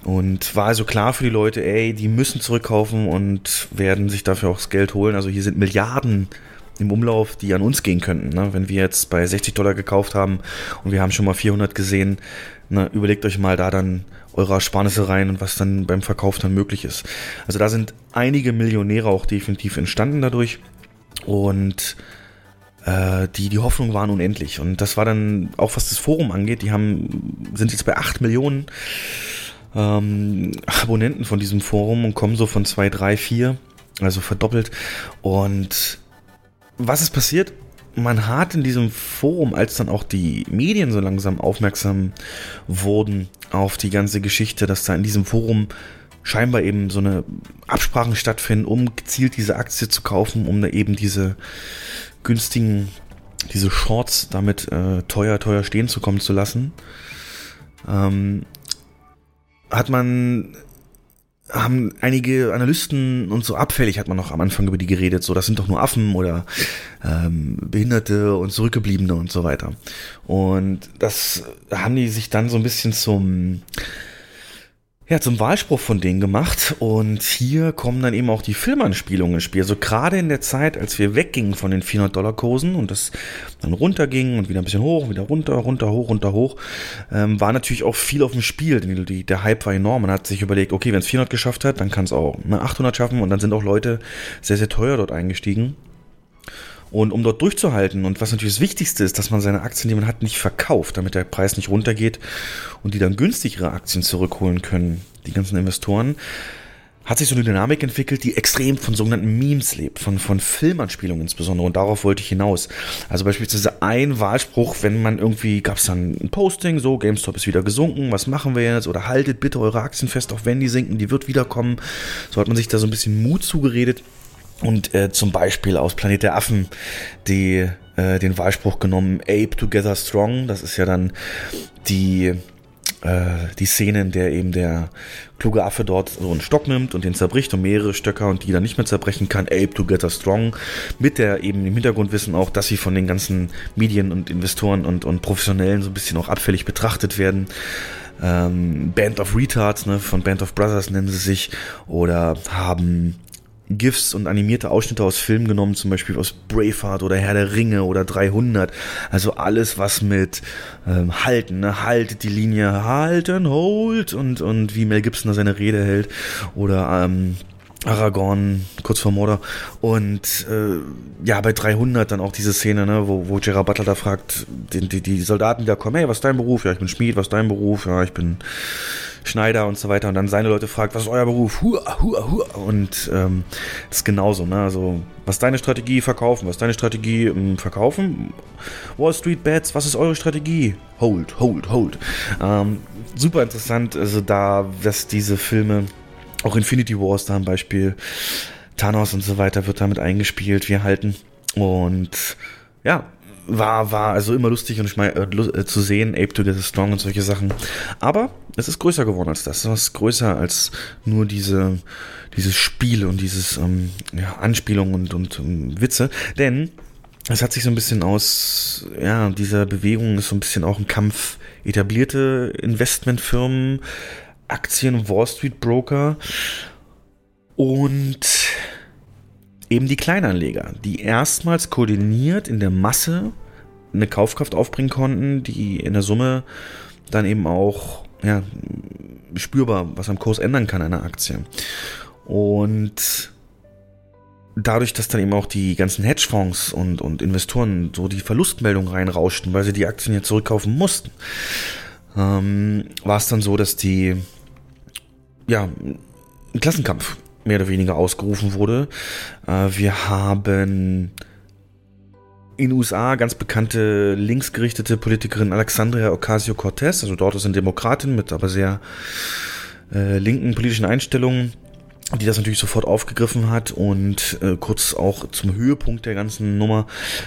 Speaker 2: Und war also klar für die Leute, ey, die müssen zurückkaufen und werden sich dafür auch das Geld holen. Also hier sind Milliarden im Umlauf, die an uns gehen könnten. Ne? Wenn wir jetzt bei 60 Dollar gekauft haben und wir haben schon mal 400 gesehen, ne, überlegt euch mal da dann eure Ersparnisse rein und was dann beim Verkauf dann möglich ist. Also da sind einige Millionäre auch definitiv entstanden dadurch und äh, die, die Hoffnung waren unendlich. Und das war dann, auch was das Forum angeht, die haben, sind jetzt bei 8 Millionen ähm, Abonnenten von diesem Forum und kommen so von 2, 3, 4, also verdoppelt. Und was ist passiert? Man hat in diesem Forum, als dann auch die Medien so langsam aufmerksam wurden auf die ganze Geschichte, dass da in diesem Forum scheinbar eben so eine Absprachen stattfinden, um gezielt diese Aktie zu kaufen, um da eben diese günstigen, diese Shorts damit äh, teuer, teuer stehen zu kommen zu lassen. Ähm, hat man haben einige Analysten und so abfällig hat man noch am Anfang über die geredet, so das sind doch nur Affen oder ähm, Behinderte und Zurückgebliebene und so weiter. Und das haben die sich dann so ein bisschen zum ja, zum Wahlspruch von denen gemacht. Und hier kommen dann eben auch die Filmanspielungen ins Spiel. Also gerade in der Zeit, als wir weggingen von den 400-Dollar-Kursen und das dann runterging und wieder ein bisschen hoch, wieder runter, runter, hoch, runter, hoch, ähm, war natürlich auch viel auf dem Spiel. Die, der Hype war enorm. Man hat sich überlegt, okay, wenn es 400 geschafft hat, dann kann es auch 800 schaffen. Und dann sind auch Leute sehr, sehr teuer dort eingestiegen. Und um dort durchzuhalten und was natürlich das Wichtigste ist, dass man seine Aktien, die man hat, nicht verkauft, damit der Preis nicht runtergeht und die dann günstigere Aktien zurückholen können, die ganzen Investoren, hat sich so eine Dynamik entwickelt, die extrem von sogenannten Memes lebt, von, von Filmanspielungen insbesondere. Und darauf wollte ich hinaus. Also beispielsweise ein Wahlspruch, wenn man irgendwie, gab es dann ein Posting, so, GameStop ist wieder gesunken, was machen wir jetzt? Oder haltet bitte eure Aktien fest, auch wenn die sinken, die wird wiederkommen. So hat man sich da so ein bisschen Mut zugeredet. Und äh, zum Beispiel aus Planet der Affen die, äh, den Wahlspruch genommen, Ape Together Strong. Das ist ja dann die, äh, die Szene, in der eben der kluge Affe dort so einen Stock nimmt und den zerbricht und mehrere Stöcker und die dann nicht mehr zerbrechen kann. Ape Together Strong. Mit der eben im Hintergrundwissen auch, dass sie von den ganzen Medien und Investoren und, und Professionellen so ein bisschen auch abfällig betrachtet werden. Ähm, Band of Retards, ne, von Band of Brothers nennen sie sich, oder haben GIFs und animierte Ausschnitte aus Filmen genommen, zum Beispiel aus Braveheart oder Herr der Ringe oder 300. Also alles, was mit ähm, Halten, ne? haltet die Linie, halten, hold und, und wie Mel Gibson da seine Rede hält oder ähm, Aragorn kurz vor Mordor und äh, ja bei 300 dann auch diese Szene ne wo, wo Gerard Butler da fragt die, die, die Soldaten die da kommen hey was ist dein Beruf ja ich bin Schmied was ist dein Beruf ja ich bin Schneider und so weiter und dann seine Leute fragt, was ist euer Beruf? Hua, hua, hua. Und ähm, das ist genauso, ne? Also, was ist deine Strategie? Verkaufen. Was ist deine Strategie? Ähm, verkaufen. Wall Street Bets, was ist eure Strategie? Hold, hold, hold. Ähm, super interessant, also da, dass diese Filme, auch Infinity Wars da ein Beispiel, Thanos und so weiter wird damit eingespielt, wir halten. Und ja, war, war also immer lustig und ich meine, äh, äh, zu sehen, Ape Together Strong und solche Sachen. Aber es ist größer geworden als das. Es ist größer als nur diese, dieses Spiel und dieses ähm, ja, Anspielung und, und um, ähm, Witze. Denn es hat sich so ein bisschen aus, ja, dieser Bewegung ist so ein bisschen auch ein Kampf etablierte Investmentfirmen, Aktien, Wall Street Broker und eben die Kleinanleger, die erstmals koordiniert in der Masse eine Kaufkraft aufbringen konnten, die in der Summe dann eben auch ja, spürbar was am Kurs ändern kann einer Aktie. Und dadurch, dass dann eben auch die ganzen Hedgefonds und, und Investoren so die Verlustmeldung reinrauschten, weil sie die Aktien ja zurückkaufen mussten, ähm, war es dann so, dass die ja, ein Klassenkampf mehr oder weniger ausgerufen wurde. Äh, wir haben in den USA ganz bekannte linksgerichtete Politikerin Alexandria Ocasio-Cortez, also dort ist eine Demokratin mit aber sehr äh, linken politischen Einstellungen, die das natürlich sofort aufgegriffen hat und äh, kurz auch zum Höhepunkt der ganzen Nummer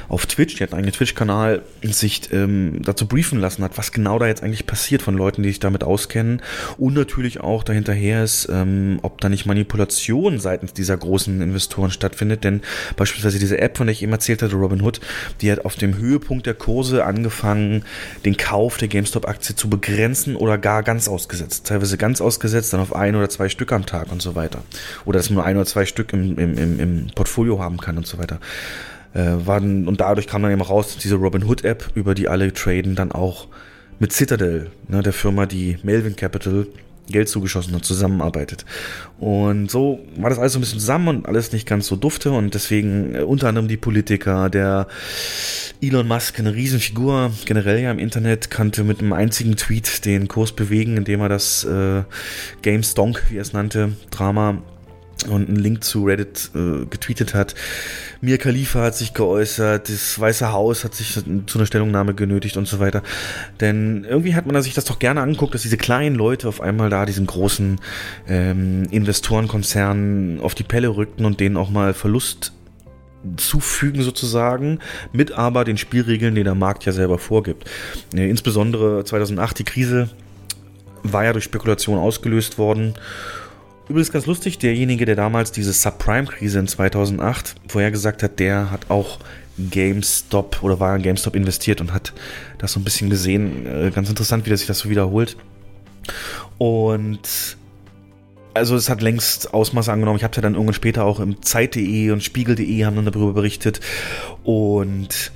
Speaker 2: auf Twitch, die hat einen eigenen Twitch-Kanal, sich ähm, dazu briefen lassen hat, was genau da jetzt eigentlich passiert von Leuten, die sich damit auskennen. Und natürlich auch dahinterher ist, ähm, ob da nicht Manipulation seitens dieser großen Investoren stattfindet, denn beispielsweise diese App, von der ich eben erzählt hatte, Robinhood, die hat auf dem Höhepunkt der Kurse angefangen, den Kauf der GameStop-Aktie zu begrenzen oder gar ganz ausgesetzt, teilweise ganz ausgesetzt, dann auf ein oder zwei Stück am Tag und so weiter oder dass man nur ein oder zwei Stück im, im, im, im Portfolio haben kann und so weiter. Äh, waren, und dadurch kam dann eben raus, dass diese Robinhood-App, über die alle traden, dann auch mit Citadel, ne, der Firma, die Melvin Capital Geld zugeschossen hat, zusammenarbeitet. Und so war das alles so ein bisschen zusammen und alles nicht ganz so dufte und deswegen äh, unter anderem die Politiker, der Elon Musk, eine Riesenfigur, generell ja im Internet, kannte mit einem einzigen Tweet den Kurs bewegen, indem er das äh, Game Stonk, wie er es nannte, Drama und einen Link zu Reddit äh, getweetet hat. Mir Khalifa hat sich geäußert, das Weiße Haus hat sich zu einer Stellungnahme genötigt und so weiter. Denn irgendwie hat man sich das doch gerne angeguckt, dass diese kleinen Leute auf einmal da diesen großen ähm, Investorenkonzernen auf die Pelle rückten und denen auch mal Verlust zufügen sozusagen, mit aber den Spielregeln, die der Markt ja selber vorgibt. Insbesondere 2008 die Krise war ja durch Spekulation ausgelöst worden. Übrigens ganz lustig, derjenige, der damals diese Subprime-Krise in 2008 vorhergesagt hat, der hat auch GameStop oder war in GameStop investiert und hat das so ein bisschen gesehen. Äh, ganz interessant, wie das sich das so wiederholt. Und also es hat längst Ausmaße angenommen. Ich habe ja dann irgendwann später auch im Zeit.de und Spiegel.de haben dann darüber berichtet. Und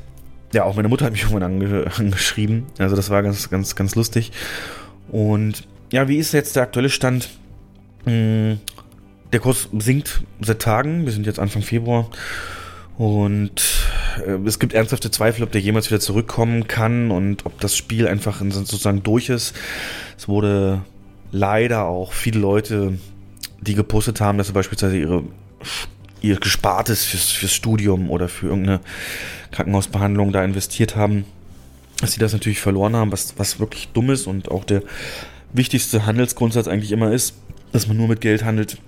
Speaker 2: ja, auch meine Mutter hat mich irgendwann ange angeschrieben. Also das war ganz, ganz, ganz lustig. Und ja, wie ist jetzt der aktuelle Stand? Hm, der Kurs sinkt seit Tagen. Wir sind jetzt Anfang Februar. Und äh, es gibt ernsthafte Zweifel, ob der jemals wieder zurückkommen kann und ob das Spiel einfach sozusagen durch ist. Es wurde leider auch viele Leute, die gepostet haben, dass sie beispielsweise ihre ihr Gespartes fürs, fürs Studium oder für irgendeine Krankenhausbehandlung da investiert haben, dass sie das natürlich verloren haben, was, was wirklich dumm ist und auch der wichtigste Handelsgrundsatz eigentlich immer ist, dass man nur mit Geld handelt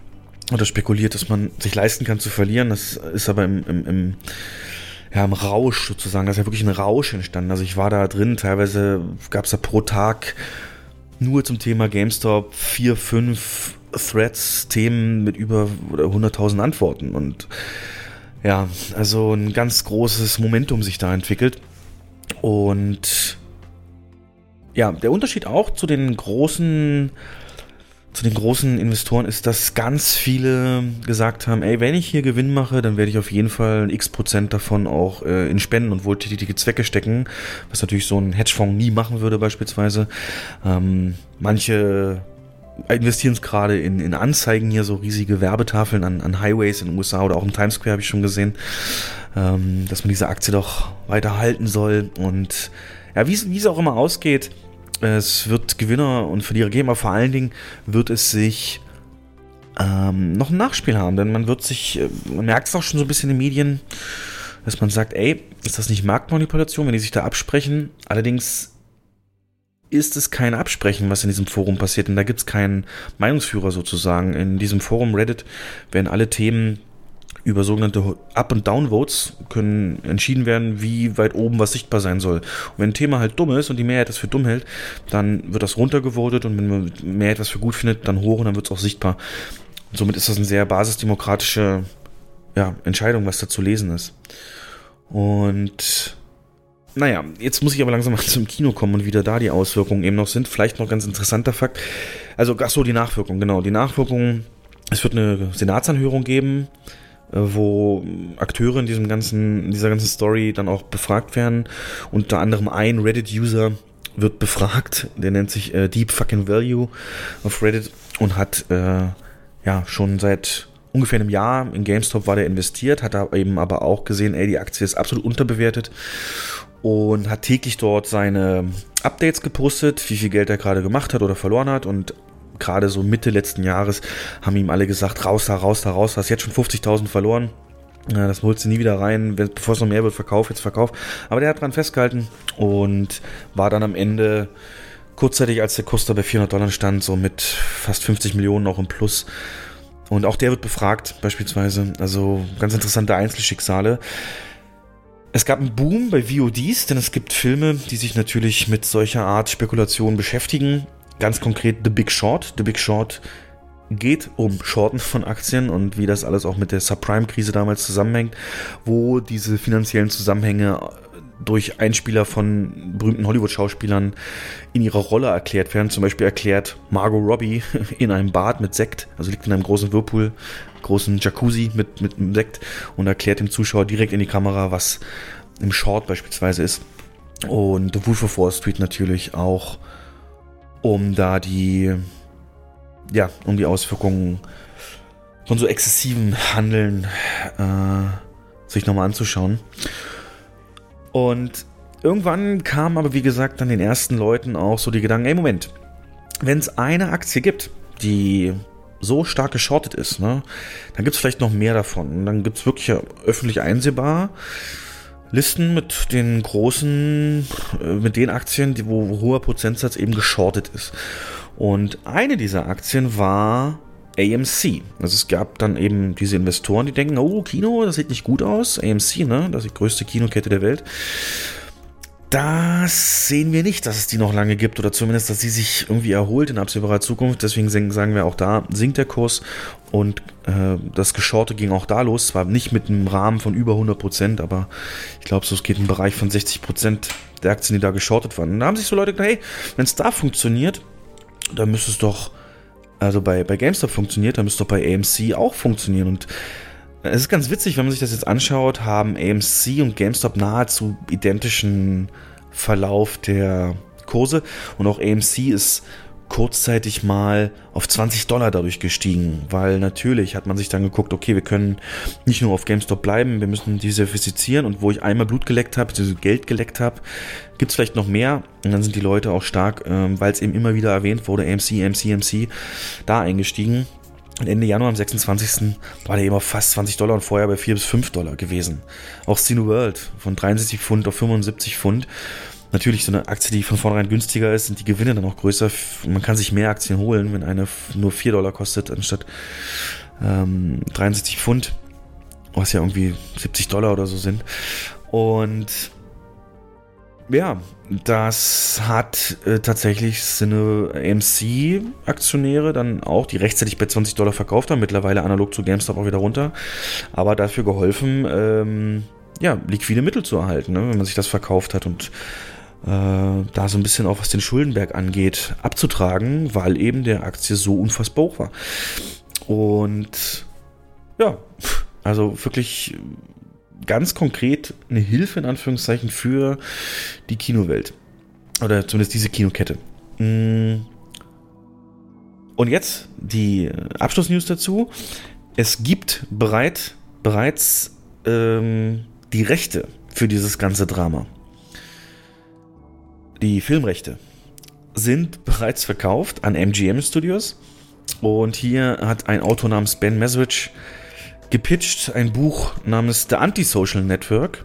Speaker 2: oder spekuliert, dass man sich leisten kann zu verlieren. Das ist aber im, im, im, ja, im Rausch sozusagen, da ist ja wirklich ein Rausch entstanden. Also ich war da drin, teilweise gab es da pro Tag nur zum Thema GameStop vier, fünf Threads, Themen mit über 100.000 Antworten und ja, also ein ganz großes Momentum sich da entwickelt und ja, der Unterschied auch zu den großen zu den großen Investoren ist, dass ganz viele gesagt haben, ey, wenn ich hier Gewinn mache, dann werde ich auf jeden Fall x Prozent davon auch äh, in Spenden und wohltätige Zwecke stecken, was natürlich so ein Hedgefonds nie machen würde beispielsweise. Ähm, manche investieren es gerade in, in Anzeigen hier, so riesige Werbetafeln an, an Highways in den USA oder auch im Times Square habe ich schon gesehen, ähm, dass man diese Aktie doch weiter halten soll und ja, wie es auch immer ausgeht, es wird Gewinner und Verlierer geben, aber vor allen Dingen wird es sich ähm, noch ein Nachspiel haben, denn man wird sich, äh, man merkt es auch schon so ein bisschen in den Medien, dass man sagt, ey, ist das nicht Marktmanipulation, wenn die sich da absprechen? Allerdings ist es kein Absprechen, was in diesem Forum passiert, denn da gibt es keinen Meinungsführer sozusagen. In diesem Forum Reddit werden alle Themen über sogenannte Up- und Down-Votes können entschieden werden, wie weit oben was sichtbar sein soll. Und wenn ein Thema halt dumm ist und die Mehrheit das für dumm hält, dann wird das runtergevotet und wenn man Mehrheit was für gut findet, dann hoch und dann wird es auch sichtbar. Und somit ist das eine sehr basisdemokratische ja, Entscheidung, was da zu lesen ist. Und naja, jetzt muss ich aber langsam mal zum Kino kommen und wieder da die Auswirkungen eben noch sind. Vielleicht noch ganz interessanter Fakt. Also, ach so, die Nachwirkungen, genau. Die Nachwirkungen, es wird eine Senatsanhörung geben wo Akteure in diesem ganzen, in dieser ganzen Story dann auch befragt werden. Unter anderem ein Reddit-User wird befragt, der nennt sich äh, Deep Fucking Value auf Reddit und hat äh, ja schon seit ungefähr einem Jahr in GameStop war der investiert, hat da eben aber auch gesehen, ey, die Aktie ist absolut unterbewertet und hat täglich dort seine Updates gepostet, wie viel Geld er gerade gemacht hat oder verloren hat und gerade so Mitte letzten Jahres haben ihm alle gesagt, raus da, raus da, raus, hast jetzt schon 50.000 verloren. Das holst du nie wieder rein, bevor es noch mehr wird, verkauf, jetzt verkauf. Aber der hat dran festgehalten und war dann am Ende kurzzeitig, als der Kurs da bei 400 Dollar stand, so mit fast 50 Millionen auch im Plus. Und auch der wird befragt, beispielsweise. Also ganz interessante Einzelschicksale. Es gab einen Boom bei VODs, denn es gibt Filme, die sich natürlich mit solcher Art Spekulation beschäftigen. Ganz konkret The Big Short. The Big Short geht um Shorten von Aktien und wie das alles auch mit der Subprime-Krise damals zusammenhängt, wo diese finanziellen Zusammenhänge durch Einspieler von berühmten Hollywood-Schauspielern in ihrer Rolle erklärt werden. Zum Beispiel erklärt Margot Robbie in einem Bad mit Sekt, also liegt in einem großen Whirlpool, großen Jacuzzi mit, mit einem Sekt und erklärt dem Zuschauer direkt in die Kamera, was im Short beispielsweise ist. Und The Wolf of Wall Street natürlich auch um da die, ja, um die Auswirkungen von so exzessiven Handeln äh, sich nochmal anzuschauen. Und irgendwann kam aber, wie gesagt, dann den ersten Leuten auch so die Gedanken, ey, Moment, wenn es eine Aktie gibt, die so stark geschortet ist, ne, dann gibt es vielleicht noch mehr davon. Und dann gibt es wirklich öffentlich einsehbar Listen mit den großen, äh, mit den Aktien, die, wo hoher Prozentsatz eben geschortet ist. Und eine dieser Aktien war AMC. Also es gab dann eben diese Investoren, die denken, oh, Kino, das sieht nicht gut aus. AMC, ne, das ist die größte Kinokette der Welt. Das sehen wir nicht, dass es die noch lange gibt oder zumindest, dass sie sich irgendwie erholt in absehbarer Zukunft. Deswegen sagen wir auch da, sinkt der Kurs und äh, das Geschorte ging auch da los. Zwar nicht mit einem Rahmen von über 100 Prozent, aber ich glaube, so es geht im Bereich von 60 Prozent der Aktien, die da geschortet waren. Und da haben sich so Leute gedacht, hey, wenn es da funktioniert, dann müsste es doch, also bei, bei GameStop funktioniert, dann müsste es doch bei AMC auch funktionieren. Und es ist ganz witzig, wenn man sich das jetzt anschaut, haben AMC und GameStop nahezu identischen Verlauf der Kurse. Und auch AMC ist kurzzeitig mal auf 20 Dollar dadurch gestiegen, weil natürlich hat man sich dann geguckt, okay, wir können nicht nur auf GameStop bleiben, wir müssen diversifizieren. Und wo ich einmal Blut geleckt habe, also Geld geleckt habe, gibt es vielleicht noch mehr. Und dann sind die Leute auch stark, ähm, weil es eben immer wieder erwähnt wurde, AMC, AMC, AMC, da eingestiegen und Ende Januar am 26. war der auf fast 20 Dollar und vorher bei 4 bis 5 Dollar gewesen. Auch Cineworld von 63 Pfund auf 75 Pfund. Natürlich so eine Aktie, die von vornherein günstiger ist, sind die Gewinne dann auch größer. Man kann sich mehr Aktien holen, wenn eine nur 4 Dollar kostet, anstatt ähm, 63 Pfund, was ja irgendwie 70 Dollar oder so sind. Und ja, das hat äh, tatsächlich seine AMC-Aktionäre dann auch, die rechtzeitig bei 20 Dollar verkauft haben, mittlerweile analog zu GameStop auch wieder runter, aber dafür geholfen, ähm, ja, liquide Mittel zu erhalten, ne, wenn man sich das verkauft hat und äh, da so ein bisschen auch was den Schuldenberg angeht, abzutragen, weil eben der Aktie so unfassbar hoch war. Und ja, also wirklich ganz konkret eine Hilfe in Anführungszeichen für die Kinowelt. Oder zumindest diese Kinokette. Mm. Und jetzt die Abschlussnews dazu. Es gibt bereit, bereits ähm, die Rechte für dieses ganze Drama. Die Filmrechte sind bereits verkauft an MGM Studios. Und hier hat ein Autor namens Ben Mesrich gepitcht ein Buch namens The Antisocial Network,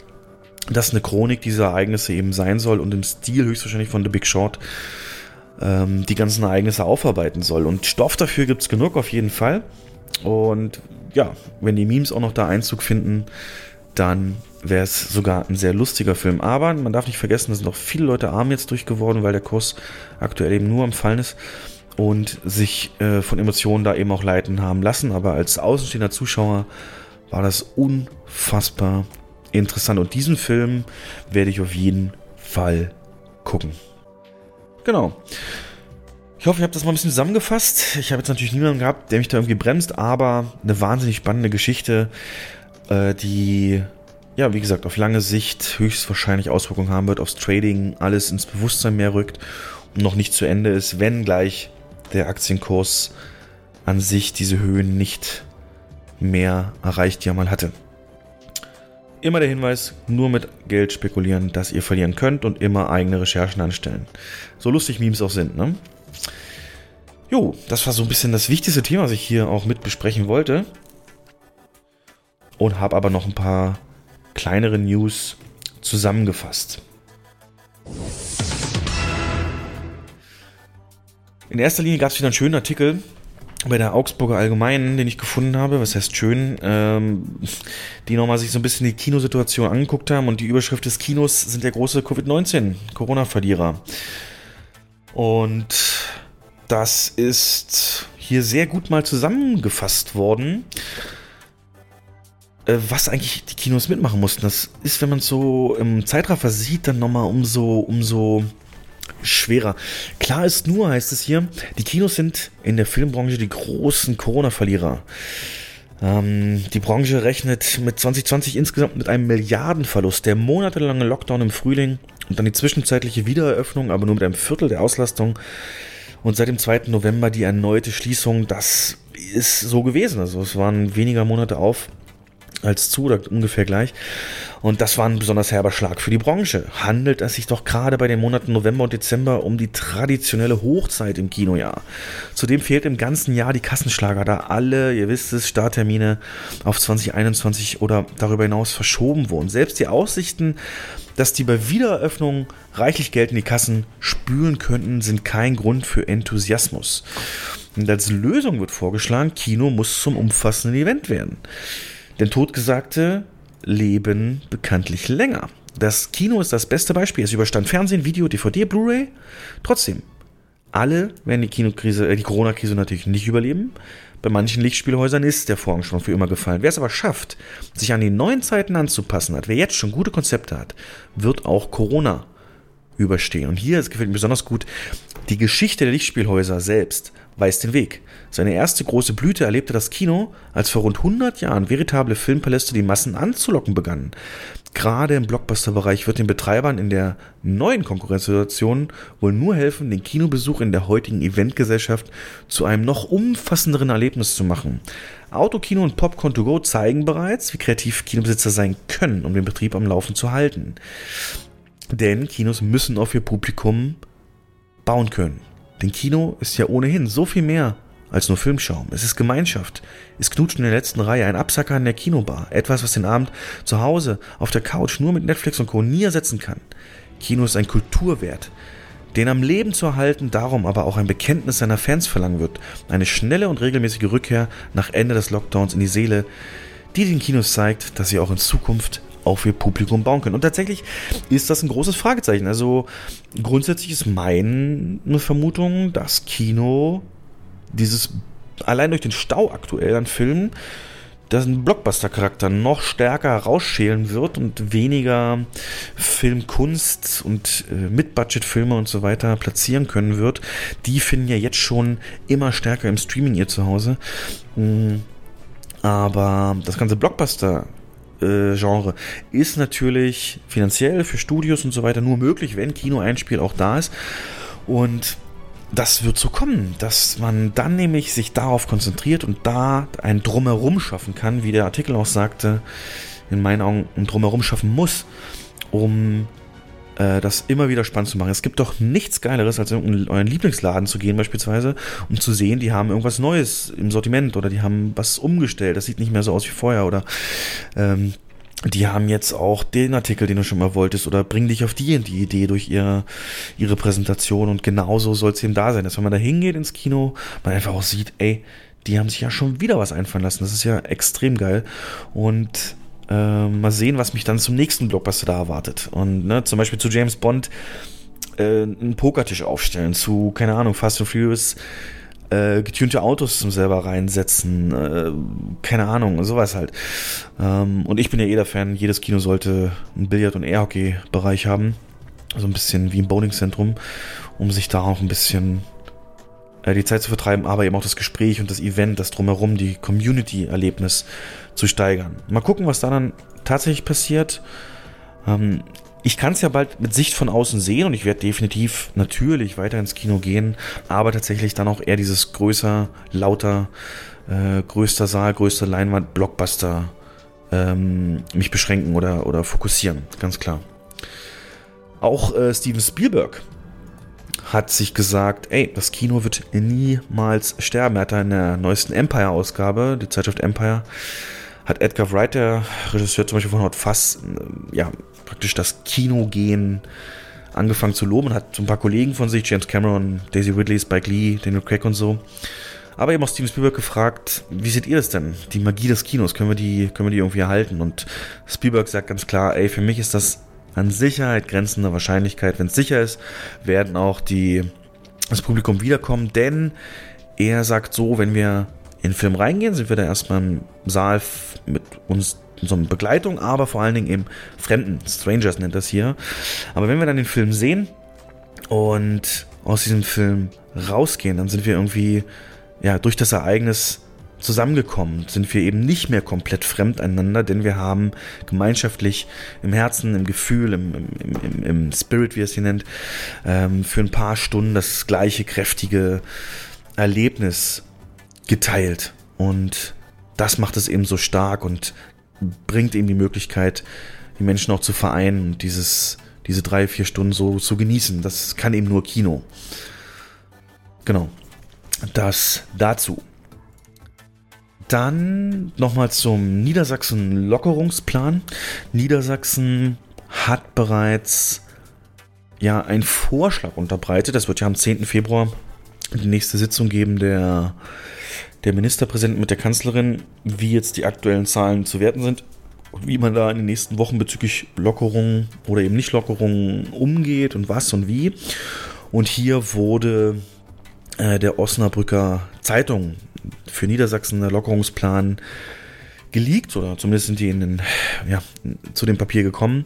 Speaker 2: das eine Chronik dieser Ereignisse eben sein soll und im Stil höchstwahrscheinlich von The Big Short ähm, die ganzen Ereignisse aufarbeiten soll. Und Stoff dafür gibt es genug auf jeden Fall. Und ja, wenn die Memes auch noch da Einzug finden, dann wäre es sogar ein sehr lustiger Film. Aber man darf nicht vergessen, es sind noch viele Leute arm jetzt durchgeworden, weil der Kurs aktuell eben nur am Fallen ist und sich äh, von Emotionen da eben auch leiten haben lassen. Aber als außenstehender Zuschauer war das unfassbar interessant. Und diesen Film werde ich auf jeden Fall gucken. Genau. Ich hoffe, ich habe das mal ein bisschen zusammengefasst. Ich habe jetzt natürlich niemanden gehabt, der mich da irgendwie bremst, aber eine wahnsinnig spannende Geschichte, äh, die, ja, wie gesagt, auf lange Sicht höchstwahrscheinlich Auswirkungen haben wird aufs Trading, alles ins Bewusstsein mehr rückt und noch nicht zu Ende ist, wenn gleich der Aktienkurs an sich diese Höhen nicht mehr erreicht, die er mal hatte. Immer der Hinweis, nur mit Geld spekulieren, das ihr verlieren könnt und immer eigene Recherchen anstellen. So lustig Memes auch sind, ne? Jo, das war so ein bisschen das wichtigste Thema, was ich hier auch mit besprechen wollte. Und habe aber noch ein paar kleinere News zusammengefasst. In erster Linie gab es wieder einen schönen Artikel bei der Augsburger Allgemeinen, den ich gefunden habe, was heißt schön, ähm, die nochmal sich so ein bisschen die Kinosituation angeguckt haben und die Überschrift des Kinos sind der große Covid-19, Corona-Verlierer. Und das ist hier sehr gut mal zusammengefasst worden, äh, was eigentlich die Kinos mitmachen mussten. Das ist, wenn man es so im Zeitraffer sieht, dann nochmal umso, umso schwerer. Klar ist nur, heißt es hier, die Kinos sind in der Filmbranche die großen Corona-Verlierer. Ähm, die Branche rechnet mit 2020 insgesamt mit einem Milliardenverlust. Der monatelange Lockdown im Frühling und dann die zwischenzeitliche Wiedereröffnung, aber nur mit einem Viertel der Auslastung. Und seit dem 2. November die erneute Schließung, das ist so gewesen. Also es waren weniger Monate auf als zu oder ungefähr gleich. Und das war ein besonders herber Schlag für die Branche. Handelt es sich doch gerade bei den Monaten November und Dezember um die traditionelle Hochzeit im Kinojahr. Zudem fehlt im ganzen Jahr die Kassenschlager, da alle, ihr wisst es, Starttermine auf 2021 oder darüber hinaus verschoben wurden. Selbst die Aussichten, dass die bei Wiedereröffnung reichlich Geld in die Kassen spülen könnten, sind kein Grund für Enthusiasmus. Und als Lösung wird vorgeschlagen, Kino muss zum umfassenden Event werden. Denn Totgesagte leben bekanntlich länger. Das Kino ist das beste Beispiel. Es überstand Fernsehen, Video, DVD, Blu-ray. Trotzdem, alle werden die Kinokrise, äh, die Corona-Krise natürlich nicht überleben. Bei manchen Lichtspielhäusern ist der Vorhang schon für immer gefallen. Wer es aber schafft, sich an die neuen Zeiten anzupassen hat, wer jetzt schon gute Konzepte hat, wird auch Corona überstehen. Und hier, es gefällt mir besonders gut, die Geschichte der Lichtspielhäuser selbst weist den Weg. Seine erste große Blüte erlebte das Kino, als vor rund 100 Jahren veritable Filmpaläste die Massen anzulocken begannen. Gerade im Blockbuster-Bereich wird den Betreibern in der neuen Konkurrenzsituation wohl nur helfen, den Kinobesuch in der heutigen Eventgesellschaft zu einem noch umfassenderen Erlebnis zu machen. Autokino und Popcorn to go zeigen bereits, wie kreativ Kinobesitzer sein können, um den Betrieb am Laufen zu halten. Denn Kinos müssen auf ihr Publikum bauen können. Denn Kino ist ja ohnehin so viel mehr als nur Filmschaum. Es ist Gemeinschaft. Es knutscht in der letzten Reihe, ein Absacker in der Kinobar. Etwas, was den Abend zu Hause auf der Couch nur mit Netflix und Co. nie ersetzen kann. Kino ist ein Kulturwert, den am Leben zu erhalten, darum aber auch ein Bekenntnis seiner Fans verlangen wird. Eine schnelle und regelmäßige Rückkehr nach Ende des Lockdowns in die Seele, die den Kinos zeigt, dass sie auch in Zukunft auf ihr Publikum bauen können. Und tatsächlich ist das ein großes Fragezeichen. Also grundsätzlich ist meine Vermutung, dass Kino dieses allein durch den Stau aktuell an Filmen ein Blockbuster-Charakter noch stärker herausschälen wird und weniger Filmkunst und äh, Mit-Budget-Filme und so weiter platzieren können wird. Die finden ja jetzt schon immer stärker im Streaming ihr Zuhause. Mm, aber das ganze Blockbuster äh, Genre ist natürlich finanziell für Studios und so weiter nur möglich, wenn Kino-Einspiel auch da ist. Und das wird so kommen, dass man dann nämlich sich darauf konzentriert und da ein Drumherum schaffen kann, wie der Artikel auch sagte, in meinen Augen ein Drumherum schaffen muss, um äh, das immer wieder spannend zu machen. Es gibt doch nichts Geileres, als in euren Lieblingsladen zu gehen beispielsweise, um zu sehen, die haben irgendwas Neues im Sortiment oder die haben was umgestellt, das sieht nicht mehr so aus wie vorher oder ähm, die haben jetzt auch den Artikel, den du schon mal wolltest, oder bringen dich auf die die Idee durch ihre, ihre Präsentation und genauso soll es eben da sein, dass wenn man da hingeht ins Kino, man einfach auch sieht, ey, die haben sich ja schon wieder was einfallen lassen. Das ist ja extrem geil. Und äh, mal sehen, was mich dann zum nächsten Blockbuster da erwartet. Und ne, zum Beispiel zu James Bond äh, einen Pokertisch aufstellen, zu, keine Ahnung, Fast and Furious äh, getunte Autos zum selber reinsetzen, äh, keine Ahnung, sowas halt. Ähm, und ich bin ja eh der Fan, jedes Kino sollte einen Billard- und Airhockey-Bereich haben. So ein bisschen wie im Bowlingzentrum, um sich da auch ein bisschen die Zeit zu vertreiben, aber eben auch das Gespräch und das Event, das drumherum, die Community-Erlebnis zu steigern. Mal gucken, was da dann tatsächlich passiert. Ähm, ich kann es ja bald mit Sicht von außen sehen und ich werde definitiv natürlich weiter ins Kino gehen, aber tatsächlich dann auch eher dieses größer, lauter, äh, größter Saal, größter Leinwand, Blockbuster ähm, mich beschränken oder, oder fokussieren, ganz klar. Auch äh, Steven Spielberg hat sich gesagt, ey, das Kino wird niemals sterben. Er hat in der neuesten Empire-Ausgabe, die Zeitschrift Empire, hat Edgar Wright, der Regisseur zum Beispiel von Hot Fuss, ja, praktisch das Kinogehen angefangen zu loben und hat so ein paar Kollegen von sich, James Cameron, Daisy Ridley, Spike Lee, Daniel Craig und so. Aber eben auch Steven Spielberg gefragt, wie seht ihr das denn? Die Magie des Kinos, können wir die, können wir die irgendwie erhalten? Und Spielberg sagt ganz klar, ey, für mich ist das an Sicherheit grenzende Wahrscheinlichkeit. Wenn es sicher ist, werden auch die, das Publikum wiederkommen, denn er sagt so, wenn wir in den Film reingehen, sind wir da erstmal im Saal mit uns eine Begleitung, aber vor allen Dingen eben Fremden, Strangers nennt das hier. Aber wenn wir dann den Film sehen und aus diesem Film rausgehen, dann sind wir irgendwie ja durch das Ereignis zusammengekommen, sind wir eben nicht mehr komplett fremd einander, denn wir haben gemeinschaftlich im Herzen, im Gefühl, im, im, im, im Spirit, wie es hier nennt, ähm, für ein paar Stunden das gleiche kräftige Erlebnis geteilt. Und das macht es eben so stark und bringt eben die Möglichkeit, die Menschen auch zu vereinen und dieses, diese drei, vier Stunden so zu genießen. Das kann eben nur Kino. Genau. Das dazu. Dann nochmal zum Niedersachsen-Lockerungsplan. Niedersachsen hat bereits ja einen Vorschlag unterbreitet. Das wird ja am 10. Februar die nächste Sitzung geben der, der Ministerpräsidenten mit der Kanzlerin, wie jetzt die aktuellen Zahlen zu werten sind wie man da in den nächsten Wochen bezüglich Lockerungen oder eben nicht Lockerungen umgeht und was und wie. Und hier wurde äh, der Osnabrücker Zeitung für Niedersachsen der Lockerungsplan geleakt oder zumindest sind die in den, ja, zu dem Papier gekommen.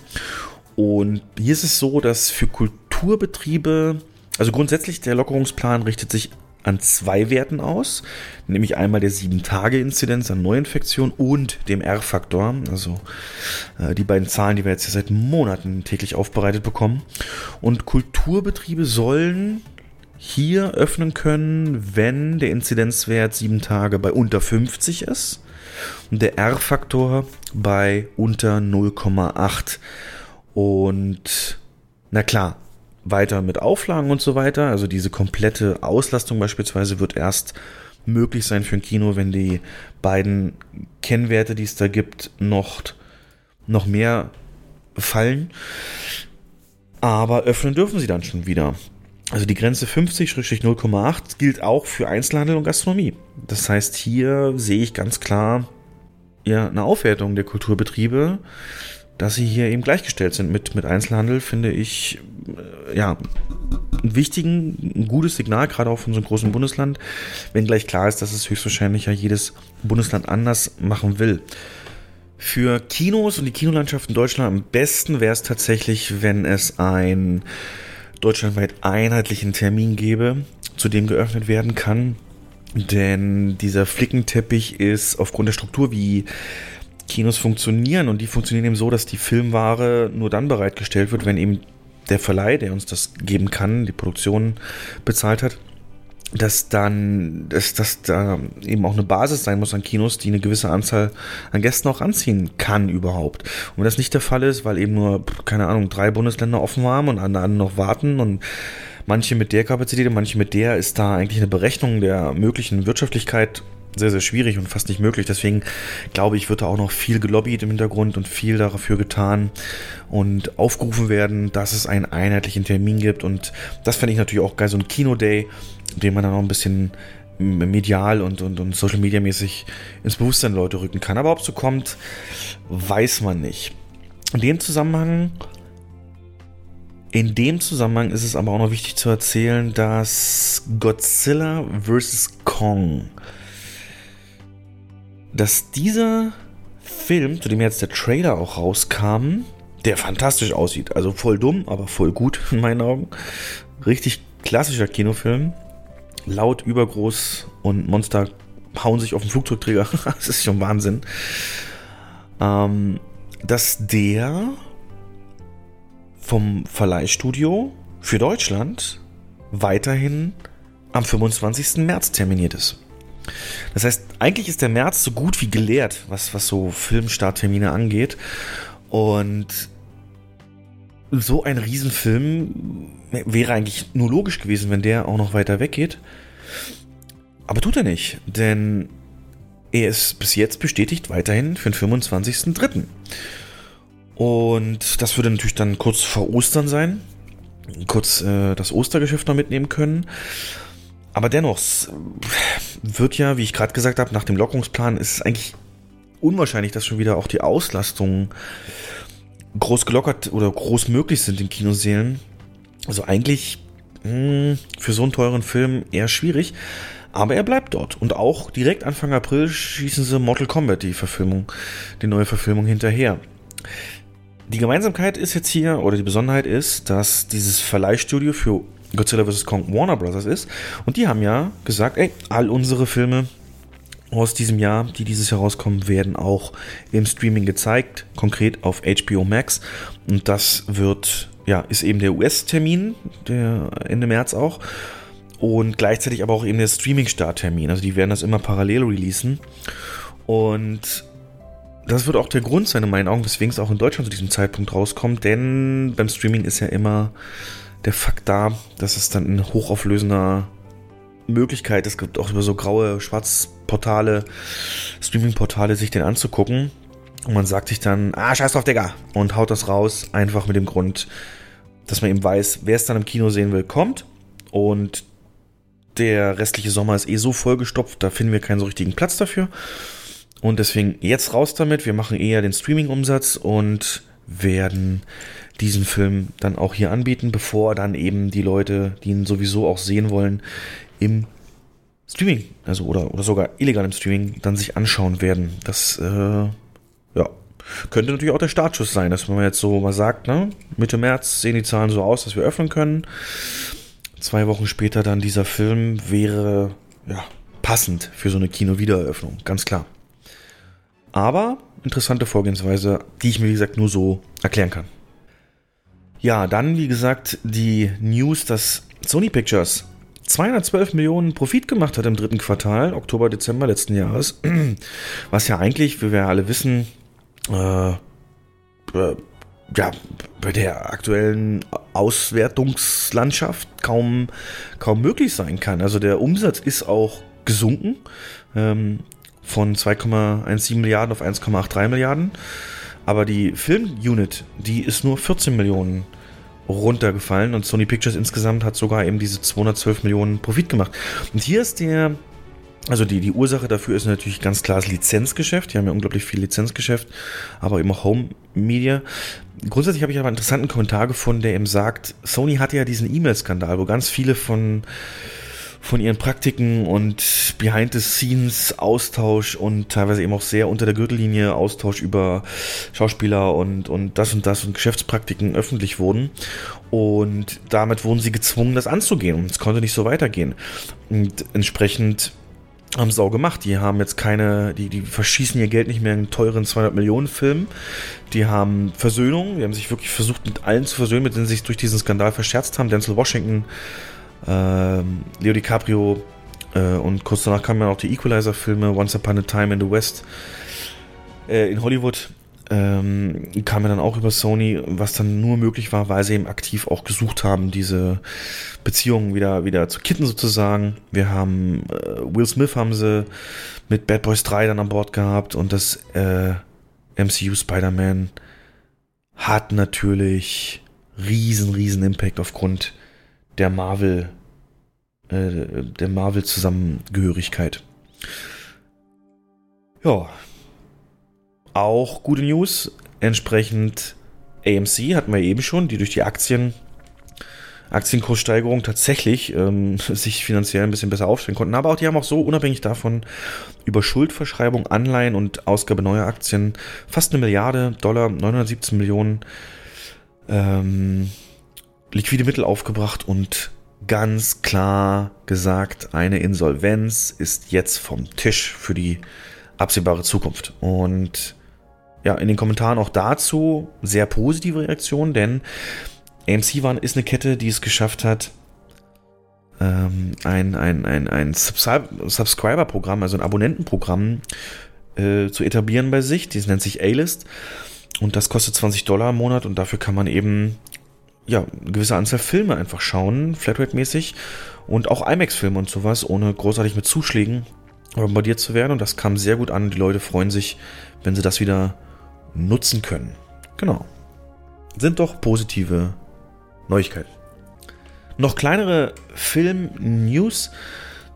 Speaker 2: Und hier ist es so, dass für Kulturbetriebe, also grundsätzlich der Lockerungsplan richtet sich an zwei Werten aus, nämlich einmal der 7-Tage-Inzidenz an Neuinfektion und dem R-Faktor, also äh, die beiden Zahlen, die wir jetzt seit Monaten täglich aufbereitet bekommen. Und Kulturbetriebe sollen hier öffnen können, wenn der Inzidenzwert 7 Tage bei unter 50 ist und der R-Faktor bei unter 0,8. Und na klar, weiter mit Auflagen und so weiter. Also diese komplette Auslastung beispielsweise wird erst möglich sein für ein Kino, wenn die beiden Kennwerte, die es da gibt, noch, noch mehr fallen. Aber öffnen dürfen sie dann schon wieder. Also die Grenze 50-0,8 gilt auch für Einzelhandel und Gastronomie. Das heißt, hier sehe ich ganz klar ja, eine Aufwertung der Kulturbetriebe dass sie hier eben gleichgestellt sind mit, mit Einzelhandel, finde ich äh, ja ein wichtigen, ein gutes Signal, gerade auch von so einem großen Bundesland, wenn gleich klar ist, dass es höchstwahrscheinlich ja jedes Bundesland anders machen will. Für Kinos und die Kinolandschaft in Deutschland am besten wäre es tatsächlich, wenn es einen deutschlandweit einheitlichen Termin gäbe, zu dem geöffnet werden kann. Denn dieser Flickenteppich ist aufgrund der Struktur, wie Kinos funktionieren und die funktionieren eben so, dass die Filmware nur dann bereitgestellt wird, wenn eben der Verleih, der uns das geben kann, die Produktion bezahlt hat, dass dann, dass das da eben auch eine Basis sein muss an Kinos, die eine gewisse Anzahl an Gästen auch anziehen kann überhaupt. Und wenn das nicht der Fall ist, weil eben nur, keine Ahnung, drei Bundesländer offen haben und andere noch warten und manche mit der Kapazität und manche mit der, ist da eigentlich eine Berechnung der möglichen Wirtschaftlichkeit sehr, sehr schwierig und fast nicht möglich. Deswegen glaube ich, wird da auch noch viel gelobbyt im Hintergrund und viel dafür getan und aufgerufen werden, dass es einen einheitlichen Termin gibt. Und das fände ich natürlich auch geil, so ein Kino-Day, den man dann auch ein bisschen medial und, und, und Social Media mäßig ins Bewusstsein Leute rücken kann. Aber ob es so kommt, weiß man nicht. In dem Zusammenhang in dem Zusammenhang ist es aber auch noch wichtig zu erzählen, dass Godzilla vs. Kong dass dieser Film, zu dem jetzt der Trailer auch rauskam, der fantastisch aussieht. Also voll dumm, aber voll gut in meinen Augen. Richtig klassischer Kinofilm. Laut, übergroß und Monster hauen sich auf den Flugzeugträger. das ist schon Wahnsinn. Ähm, dass der vom Verleihstudio für Deutschland weiterhin am 25. März terminiert ist. Das heißt, eigentlich ist der März so gut wie geleert, was, was so Filmstarttermine angeht. Und so ein Riesenfilm wäre eigentlich nur logisch gewesen, wenn der auch noch weiter weggeht. Aber tut er nicht, denn er ist bis jetzt bestätigt weiterhin für den 25.03. Und das würde natürlich dann kurz vor Ostern sein. Kurz äh, das Ostergeschäft noch mitnehmen können. Aber dennoch, wird ja, wie ich gerade gesagt habe, nach dem Lockerungsplan ist es eigentlich unwahrscheinlich, dass schon wieder auch die Auslastung groß gelockert oder groß möglich sind in Kinosälen. Also eigentlich mh, hm, für so einen teuren Film eher schwierig. Aber er bleibt dort. Und auch direkt Anfang April schießen sie Mortal Kombat, die Verfilmung, die neue Verfilmung hinterher. Die Gemeinsamkeit ist jetzt hier, oder die Besonderheit ist, dass dieses Verleihstudio für Godzilla vs. Kong Warner Brothers ist. Und die haben ja gesagt, ey, all unsere Filme aus diesem Jahr, die dieses Jahr rauskommen, werden auch im Streaming gezeigt, konkret auf HBO Max. Und das wird, ja, ist eben der US-Termin, der Ende März auch. Und gleichzeitig aber auch eben der Streaming-Starttermin. Also die werden das immer parallel releasen. Und das wird auch der Grund sein, in meinen Augen, weswegen es auch in Deutschland zu diesem Zeitpunkt rauskommt, denn beim Streaming ist ja immer der Fakt da, dass es dann in hochauflösender Möglichkeit, es gibt auch über so graue Schwarzportale, Streaming-Portale, sich den anzugucken. Und man sagt sich dann, ah, scheiß drauf, Digga, und haut das raus, einfach mit dem Grund, dass man eben weiß, wer es dann im Kino sehen will, kommt. Und der restliche Sommer ist eh so vollgestopft, da finden wir keinen so richtigen Platz dafür. Und deswegen jetzt raus damit. Wir machen eher den Streaming-Umsatz und werden diesen Film dann auch hier anbieten, bevor dann eben die Leute, die ihn sowieso auch sehen wollen, im Streaming, also oder, oder sogar illegal im Streaming, dann sich anschauen werden. Das, äh, ja, könnte natürlich auch der Startschuss sein, dass man jetzt so mal sagt, ne, Mitte März sehen die Zahlen so aus, dass wir öffnen können. Zwei Wochen später dann dieser Film wäre, ja, passend für so eine Kino-Wiedereröffnung, ganz klar. Aber interessante Vorgehensweise, die ich mir, wie gesagt, nur so erklären kann. Ja, dann, wie gesagt, die News, dass Sony Pictures 212 Millionen Profit gemacht hat im dritten Quartal, Oktober, Dezember letzten Jahres. Was ja eigentlich, wie wir alle wissen, äh, äh, ja, bei der aktuellen Auswertungslandschaft kaum, kaum möglich sein kann. Also der Umsatz ist auch gesunken. Ähm, von 2,17 Milliarden auf 1,83 Milliarden. Aber die Film-Unit, die ist nur 14 Millionen runtergefallen und Sony Pictures insgesamt hat sogar eben diese 212 Millionen Profit gemacht. Und hier ist der, also die, die Ursache dafür ist natürlich ganz klar das Lizenzgeschäft. Die haben ja unglaublich viel Lizenzgeschäft, aber eben auch Home Media. Grundsätzlich habe ich aber einen interessanten Kommentar gefunden, der eben sagt, Sony hatte ja diesen E-Mail-Skandal, wo ganz viele von von ihren Praktiken und Behind-the-Scenes-Austausch und teilweise eben auch sehr unter der Gürtellinie Austausch über Schauspieler und, und das und das und Geschäftspraktiken öffentlich wurden. Und damit wurden sie gezwungen, das anzugehen. Und es konnte nicht so weitergehen. Und entsprechend haben sie auch gemacht. Die haben jetzt keine, die, die verschießen ihr Geld nicht mehr in teuren 200 Millionen Filmen. Die haben Versöhnung. Die haben sich wirklich versucht, mit allen zu versöhnen, mit denen sie sich durch diesen Skandal verscherzt haben. Denzel Washington ähm, Leo DiCaprio äh, und kurz danach kamen dann auch die Equalizer-Filme, Once Upon a Time in the West äh, in Hollywood. Ähm, kam ja dann auch über Sony, was dann nur möglich war, weil sie eben aktiv auch gesucht haben, diese Beziehungen wieder, wieder zu kitten sozusagen. Wir haben äh, Will Smith haben sie mit Bad Boys 3 dann an Bord gehabt und das äh, MCU Spider-Man hat natürlich riesen, riesen Impact aufgrund der Marvel, äh, der Marvel-Zusammengehörigkeit. Ja. Auch gute News. Entsprechend AMC hatten wir eben schon, die durch die Aktien, Aktienkurssteigerung tatsächlich ähm, sich finanziell ein bisschen besser aufstellen konnten. Aber auch die haben auch so unabhängig davon über Schuldverschreibung, Anleihen und Ausgabe neuer Aktien fast eine Milliarde Dollar, 917 Millionen ähm, liquide Mittel aufgebracht und ganz klar gesagt, eine Insolvenz ist jetzt vom Tisch für die absehbare Zukunft. Und ja, in den Kommentaren auch dazu sehr positive Reaktionen, denn AMC war, ist eine Kette, die es geschafft hat, ähm, ein, ein, ein, ein Subscriber-Programm, also ein Abonnentenprogramm äh, zu etablieren bei sich. Das nennt sich A-List. Und das kostet 20 Dollar im Monat und dafür kann man eben ja, eine gewisse Anzahl Filme einfach schauen, Flatrate-mäßig. Und auch IMAX-Filme und sowas, ohne großartig mit Zuschlägen bombardiert zu werden. Und das kam sehr gut an. Die Leute freuen sich, wenn sie das wieder nutzen können. Genau. Sind doch positive Neuigkeiten. Noch kleinere Film-News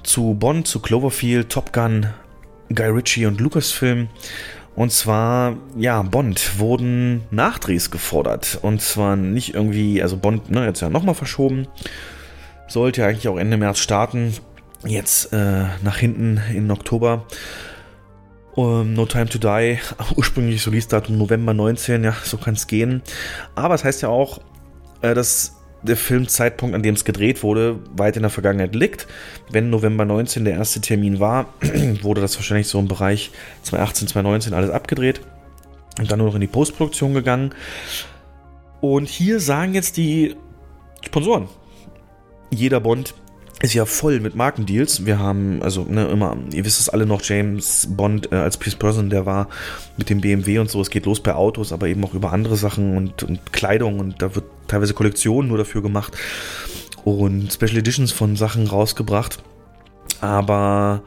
Speaker 2: zu Bond, zu Cloverfield, Top Gun, Guy Ritchie und Lucasfilm. Und zwar, ja, Bond wurden Nachdrehs gefordert. Und zwar nicht irgendwie, also Bond, ne, jetzt ja nochmal verschoben. Sollte ja eigentlich auch Ende März starten. Jetzt äh, nach hinten in Oktober. Um, no Time to Die, ursprünglich Release-Datum November 19, ja, so kann es gehen. Aber es das heißt ja auch, äh, dass der Filmzeitpunkt, an dem es gedreht wurde, weit in der Vergangenheit liegt. Wenn November 19 der erste Termin war, wurde das wahrscheinlich so im Bereich 2018, 2019 alles abgedreht und dann nur noch in die Postproduktion gegangen. Und hier sagen jetzt die Sponsoren, jeder Bond ist ja voll mit Markendeals. Wir haben, also ne, immer, ihr wisst es alle noch, James Bond äh, als Pierce Person, der war mit dem BMW und so. Es geht los bei Autos, aber eben auch über andere Sachen und, und Kleidung und da wird teilweise Kollektionen nur dafür gemacht und Special Editions von Sachen rausgebracht. Aber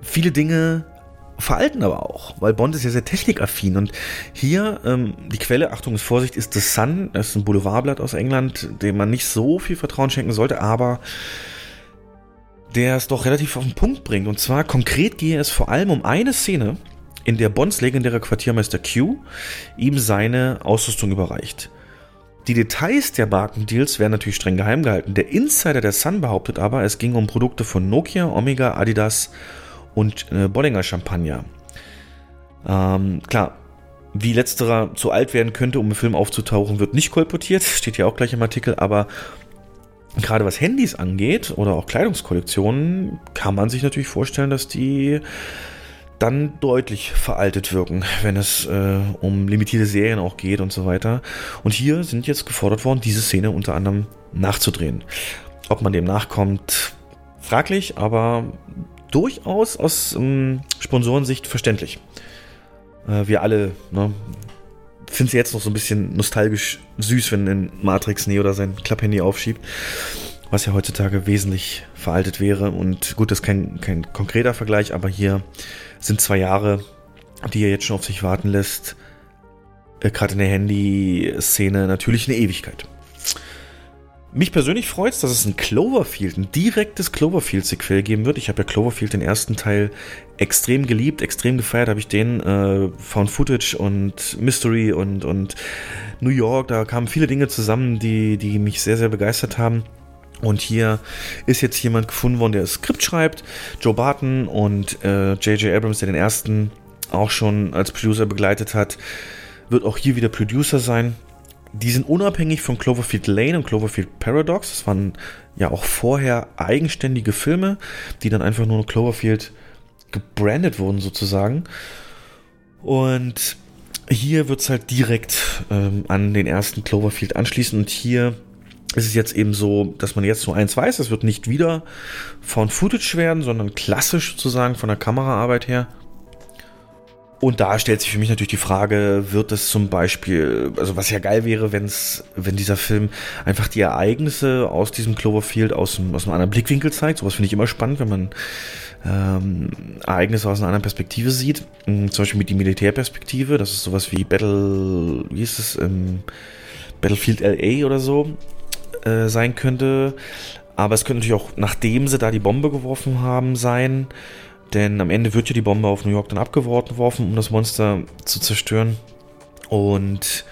Speaker 2: viele Dinge veralten aber auch, weil Bond ist ja sehr technikaffin. Und hier, ähm, die Quelle, Achtung, ist Vorsicht, ist The Sun, das ist ein Boulevardblatt aus England, dem man nicht so viel Vertrauen schenken sollte, aber der es doch relativ auf den Punkt bringt. Und zwar konkret gehe es vor allem um eine Szene, in der Bonds legendärer Quartiermeister Q ihm seine Ausrüstung überreicht. Die Details der Markendeals werden natürlich streng geheim gehalten. Der Insider der Sun behauptet aber, es ging um Produkte von Nokia, Omega, Adidas und äh, Bollinger Champagner. Ähm, klar, wie letzterer zu alt werden könnte, um im Film aufzutauchen, wird nicht kolportiert, steht ja auch gleich im Artikel, aber gerade was Handys angeht oder auch Kleidungskollektionen, kann man sich natürlich vorstellen, dass die dann deutlich veraltet wirken, wenn es äh, um limitierte Serien auch geht und so weiter. Und hier sind jetzt gefordert worden, diese Szene unter anderem nachzudrehen. Ob man dem nachkommt, fraglich, aber durchaus aus ähm, Sponsorensicht verständlich. Äh, wir alle ne, finden es jetzt noch so ein bisschen nostalgisch süß, wenn in Matrix Neo da sein Klapphandy aufschiebt. Was ja heutzutage wesentlich veraltet wäre. Und gut, das ist kein, kein konkreter Vergleich, aber hier sind zwei Jahre, die er jetzt schon auf sich warten lässt. Äh, Gerade in der Handy-Szene natürlich eine Ewigkeit. Mich persönlich freut es, dass es ein Cloverfield, ein direktes Cloverfield-Sequel geben wird. Ich habe ja Cloverfield den ersten Teil extrem geliebt, extrem gefeiert habe ich den. Äh, Found Footage und Mystery und, und New York, da kamen viele Dinge zusammen, die, die mich sehr, sehr begeistert haben. Und hier ist jetzt jemand gefunden worden, der das Skript schreibt. Joe Barton und J.J. Äh, Abrams, der den ersten auch schon als Producer begleitet hat, wird auch hier wieder Producer sein. Die sind unabhängig von Cloverfield Lane und Cloverfield Paradox. Das waren ja auch vorher eigenständige Filme, die dann einfach nur Cloverfield gebrandet wurden sozusagen. Und hier wird es halt direkt ähm, an den ersten Cloverfield anschließen. Und hier ist es jetzt eben so, dass man jetzt so eins weiß, es wird nicht wieder von Footage werden, sondern klassisch sozusagen von der Kameraarbeit her. Und da stellt sich für mich natürlich die Frage, wird es zum Beispiel, also was ja geil wäre, wenn's, wenn dieser Film einfach die Ereignisse aus diesem Cloverfield aus, aus einem anderen Blickwinkel zeigt. Sowas finde ich immer spannend, wenn man ähm, Ereignisse aus einer anderen Perspektive sieht. Hm, zum Beispiel mit die Militärperspektive. Das ist sowas wie Battle, wie ist es, ähm, Battlefield LA oder so äh, sein könnte. Aber es könnte natürlich auch, nachdem sie da die Bombe geworfen haben, sein. Denn am Ende wird ja die Bombe auf New York dann abgeworfen, um das Monster zu zerstören. Und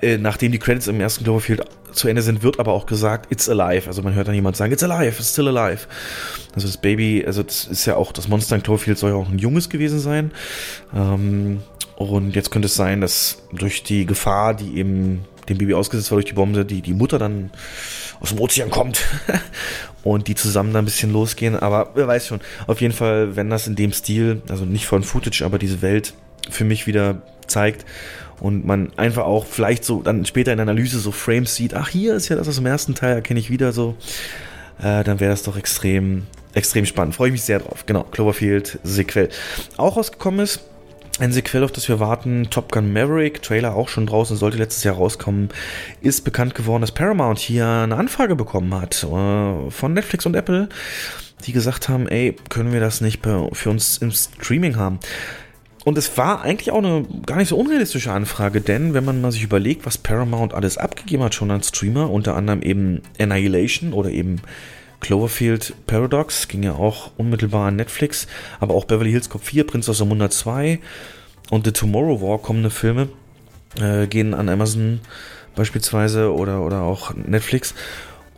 Speaker 2: äh, nachdem die Credits im ersten Cloverfield zu Ende sind, wird aber auch gesagt, it's alive. Also man hört dann jemand sagen, it's alive, it's still alive. Also das Baby, also das ist ja auch, das Monster in Cloverfield soll ja auch ein Junges gewesen sein. Ähm, und jetzt könnte es sein, dass durch die Gefahr, die eben dem Baby ausgesetzt war durch die Bombe, die, die Mutter dann aus dem Ozean kommt und die zusammen dann ein bisschen losgehen. Aber wer weiß schon. Auf jeden Fall, wenn das in dem Stil, also nicht von Footage, aber diese Welt für mich wieder zeigt und man einfach auch vielleicht so dann später in der Analyse so Frames sieht, ach hier ist ja das aus dem ersten Teil, erkenne ich wieder so, äh, dann wäre das doch extrem, extrem spannend. Freue ich mich sehr drauf. Genau, Cloverfield Sequel. Auch rausgekommen ist ein Sequel, auf das wir warten, Top Gun Maverick, Trailer auch schon draußen, sollte letztes Jahr rauskommen, ist bekannt geworden, dass Paramount hier eine Anfrage bekommen hat äh, von Netflix und Apple, die gesagt haben, ey, können wir das nicht für uns im Streaming haben? Und es war eigentlich auch eine gar nicht so unrealistische Anfrage, denn wenn man mal sich überlegt, was Paramount alles abgegeben hat schon an Streamer, unter anderem eben Annihilation oder eben Cloverfield Paradox ging ja auch unmittelbar an Netflix, aber auch Beverly Hills Cop 4, Prinz aus dem 102 und The Tomorrow War kommende Filme äh, gehen an Amazon beispielsweise oder, oder auch Netflix.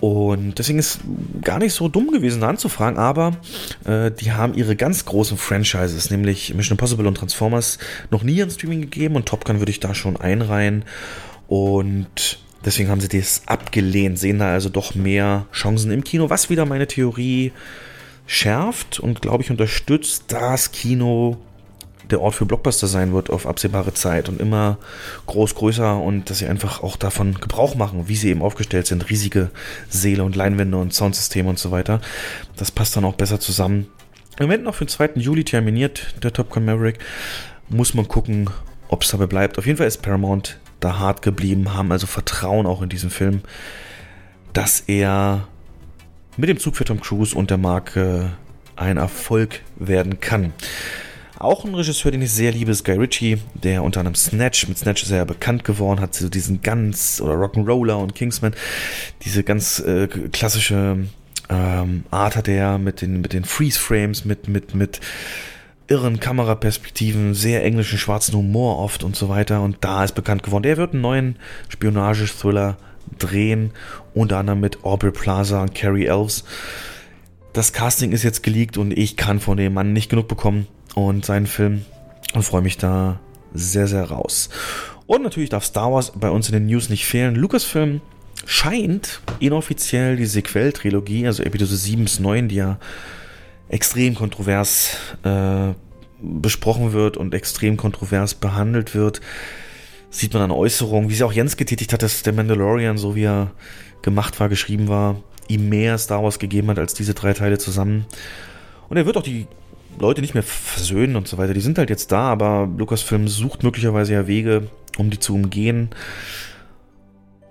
Speaker 2: Und deswegen ist gar nicht so dumm gewesen anzufragen, aber äh, die haben ihre ganz großen Franchises, nämlich Mission Impossible und Transformers, noch nie an Streaming gegeben und Top Gun würde ich da schon einreihen. Und Deswegen haben sie das abgelehnt, sehen da also doch mehr Chancen im Kino, was wieder meine Theorie schärft und glaube ich unterstützt, dass Kino der Ort für Blockbuster sein wird auf absehbare Zeit und immer groß, größer und dass sie einfach auch davon Gebrauch machen, wie sie eben aufgestellt sind. Riesige Seele und Leinwände und Soundsysteme und so weiter. Das passt dann auch besser zusammen. Im Moment noch für den 2. Juli terminiert der Top Gun Maverick. Muss man gucken, ob es dabei bleibt. Auf jeden Fall ist Paramount da hart geblieben, haben also Vertrauen auch in diesen Film, dass er mit dem Zug für Tom Cruise und der Marke ein Erfolg werden kann. Auch ein Regisseur, den ich sehr liebe, ist Guy Ritchie, der unter anderem Snatch, mit Snatch ist er ja bekannt geworden, hat so diesen ganz, oder Rock'n'Roller und Kingsman, diese ganz äh, klassische ähm, Art hat er mit den, mit den Freeze-Frames, mit, mit, mit irren Kameraperspektiven, sehr englischen schwarzen Humor oft und so weiter. Und da ist bekannt geworden, der wird einen neuen Spionage-Thriller drehen, unter anderem mit Aubrey Plaza und Carrie Elves. Das Casting ist jetzt geleakt und ich kann von dem Mann nicht genug bekommen und seinen Film und freue mich da sehr, sehr raus. Und natürlich darf Star Wars bei uns in den News nicht fehlen. Lucasfilm scheint inoffiziell die Sequel-Trilogie, also Episode 7 bis 9, die ja extrem kontrovers äh, besprochen wird und extrem kontrovers behandelt wird, sieht man an Äußerungen, wie sie auch Jens getätigt hat, dass der Mandalorian, so wie er gemacht war, geschrieben war, ihm mehr Star Wars gegeben hat als diese drei Teile zusammen. Und er wird auch die Leute nicht mehr versöhnen und so weiter. Die sind halt jetzt da, aber Lucasfilm sucht möglicherweise ja Wege, um die zu umgehen,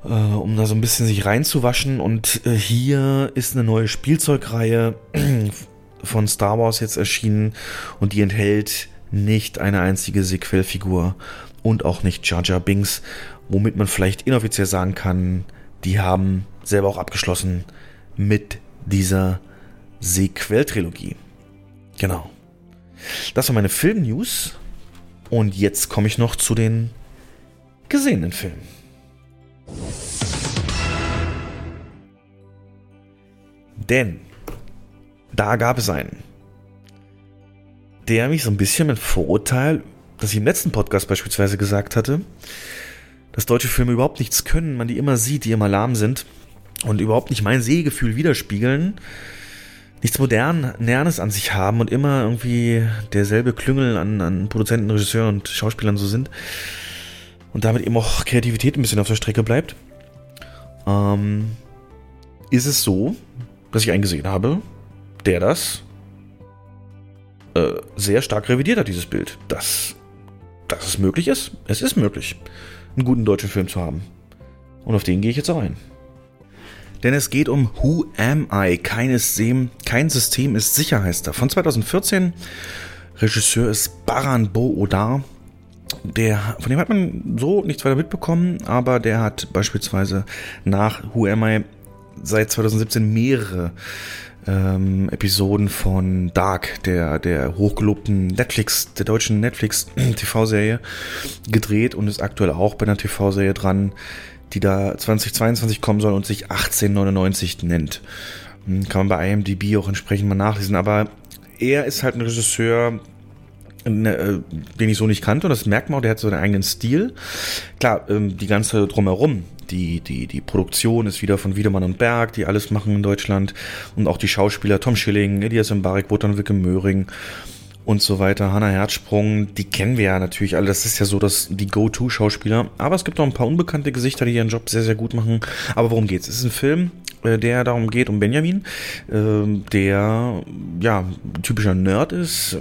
Speaker 2: äh, um da so ein bisschen sich reinzuwaschen. Und äh, hier ist eine neue Spielzeugreihe von Star Wars jetzt erschienen und die enthält nicht eine einzige Sequelfigur und auch nicht Jar Jar Binks, womit man vielleicht inoffiziell sagen kann, die haben selber auch abgeschlossen mit dieser Sequel-Trilogie. Genau. Das war meine Film-News. Und jetzt komme ich noch zu den gesehenen Filmen. Denn da gab es einen, der mich so ein bisschen mit Vorurteil, das ich im letzten Podcast beispielsweise gesagt hatte, dass deutsche Filme überhaupt nichts können, man die immer sieht, die immer lahm sind und überhaupt nicht mein Sehgefühl widerspiegeln, nichts Modernes an sich haben und immer irgendwie derselbe Klüngel an, an Produzenten, Regisseuren und Schauspielern so sind und damit eben auch Kreativität ein bisschen auf der Strecke bleibt, ähm, ist es so, dass ich eingesehen habe, der das äh, sehr stark revidiert hat, dieses Bild. Dass, dass es möglich ist. Es ist möglich, einen guten deutschen Film zu haben. Und auf den gehe ich jetzt auch ein. Denn es geht um Who Am I? Keines System, kein System ist sicher, heißt er. Von 2014. Regisseur ist Baran Bo Odar. Der, von dem hat man so nichts weiter mitbekommen, aber der hat beispielsweise nach Who Am I seit 2017 mehrere ähm, Episoden von Dark, der, der hochgelobten Netflix, der deutschen Netflix-TV-Serie, gedreht und ist aktuell auch bei einer TV-Serie dran, die da 2022 kommen soll und sich 1899 nennt. Hm, kann man bei IMDb auch entsprechend mal nachlesen, aber er ist halt ein Regisseur, den ich so nicht kannte und das merkt man auch, der hat so einen eigenen Stil. Klar, ähm, die ganze drumherum, die, die, die Produktion ist wieder von Wiedemann und Berg, die alles machen in Deutschland. Und auch die Schauspieler Tom Schilling, Elias Mbarek, Wotan Wicke Möhring und so weiter. Hanna Herzsprung, die kennen wir ja natürlich alle. Das ist ja so, dass die Go-To-Schauspieler. Aber es gibt auch ein paar unbekannte Gesichter, die ihren Job sehr, sehr gut machen. Aber worum geht's? Es ist ein Film, äh, der darum geht, um Benjamin, ähm, der ja typischer Nerd ist,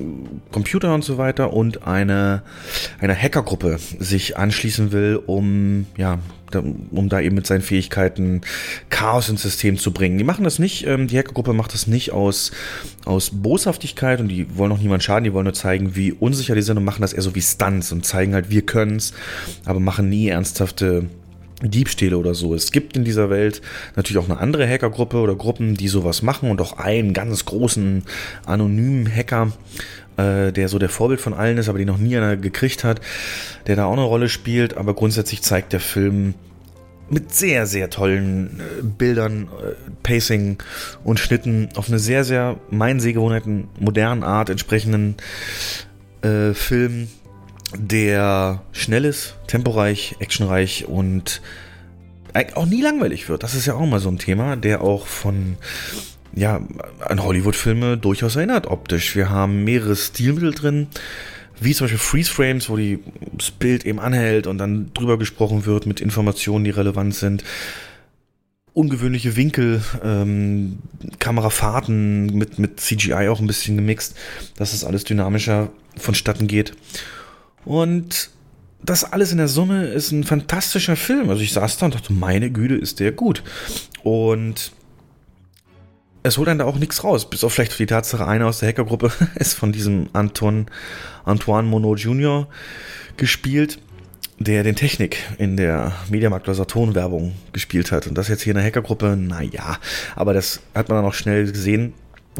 Speaker 2: Computer und so weiter und eine, eine Hackergruppe sich anschließen will, um ja um da eben mit seinen Fähigkeiten Chaos ins System zu bringen. Die machen das nicht, ähm, die Hackergruppe macht das nicht aus, aus Boshaftigkeit und die wollen auch niemand schaden, die wollen nur zeigen, wie unsicher die sind und machen das eher so wie Stunts und zeigen halt, wir können's, aber machen nie ernsthafte Diebstähle oder so. Es gibt in dieser Welt natürlich auch eine andere Hackergruppe oder Gruppen, die sowas machen und auch einen ganz großen anonymen Hacker, äh, der so der Vorbild von allen ist, aber den noch nie einer gekriegt hat, der da auch eine Rolle spielt. Aber grundsätzlich zeigt der Film mit sehr, sehr tollen äh, Bildern, äh, Pacing und Schnitten auf eine sehr, sehr meinen Sehgewohnheiten modernen Art entsprechenden äh, Film der schnell ist, temporeich, actionreich und auch nie langweilig wird. Das ist ja auch mal so ein Thema, der auch von ja, an Hollywood-Filme durchaus erinnert optisch. Wir haben mehrere Stilmittel drin. wie zum Beispiel Freeze Frames, wo die, das Bild eben anhält und dann drüber gesprochen wird mit Informationen, die relevant sind. Ungewöhnliche Winkel, ähm, Kamerafahrten mit, mit CGI auch ein bisschen gemixt, dass das alles dynamischer vonstatten geht. Und das alles in der Summe ist ein fantastischer Film. Also ich saß da und dachte, meine Güte, ist der gut. Und es holt dann da auch nichts raus, bis auf vielleicht die Tatsache, einer aus der Hackergruppe ist von diesem Anton, Antoine Monod Jr. gespielt, der den Technik in der Mediamarkt oder Saturn Werbung gespielt hat. Und das jetzt hier in der Hackergruppe, naja, aber das hat man dann auch schnell gesehen.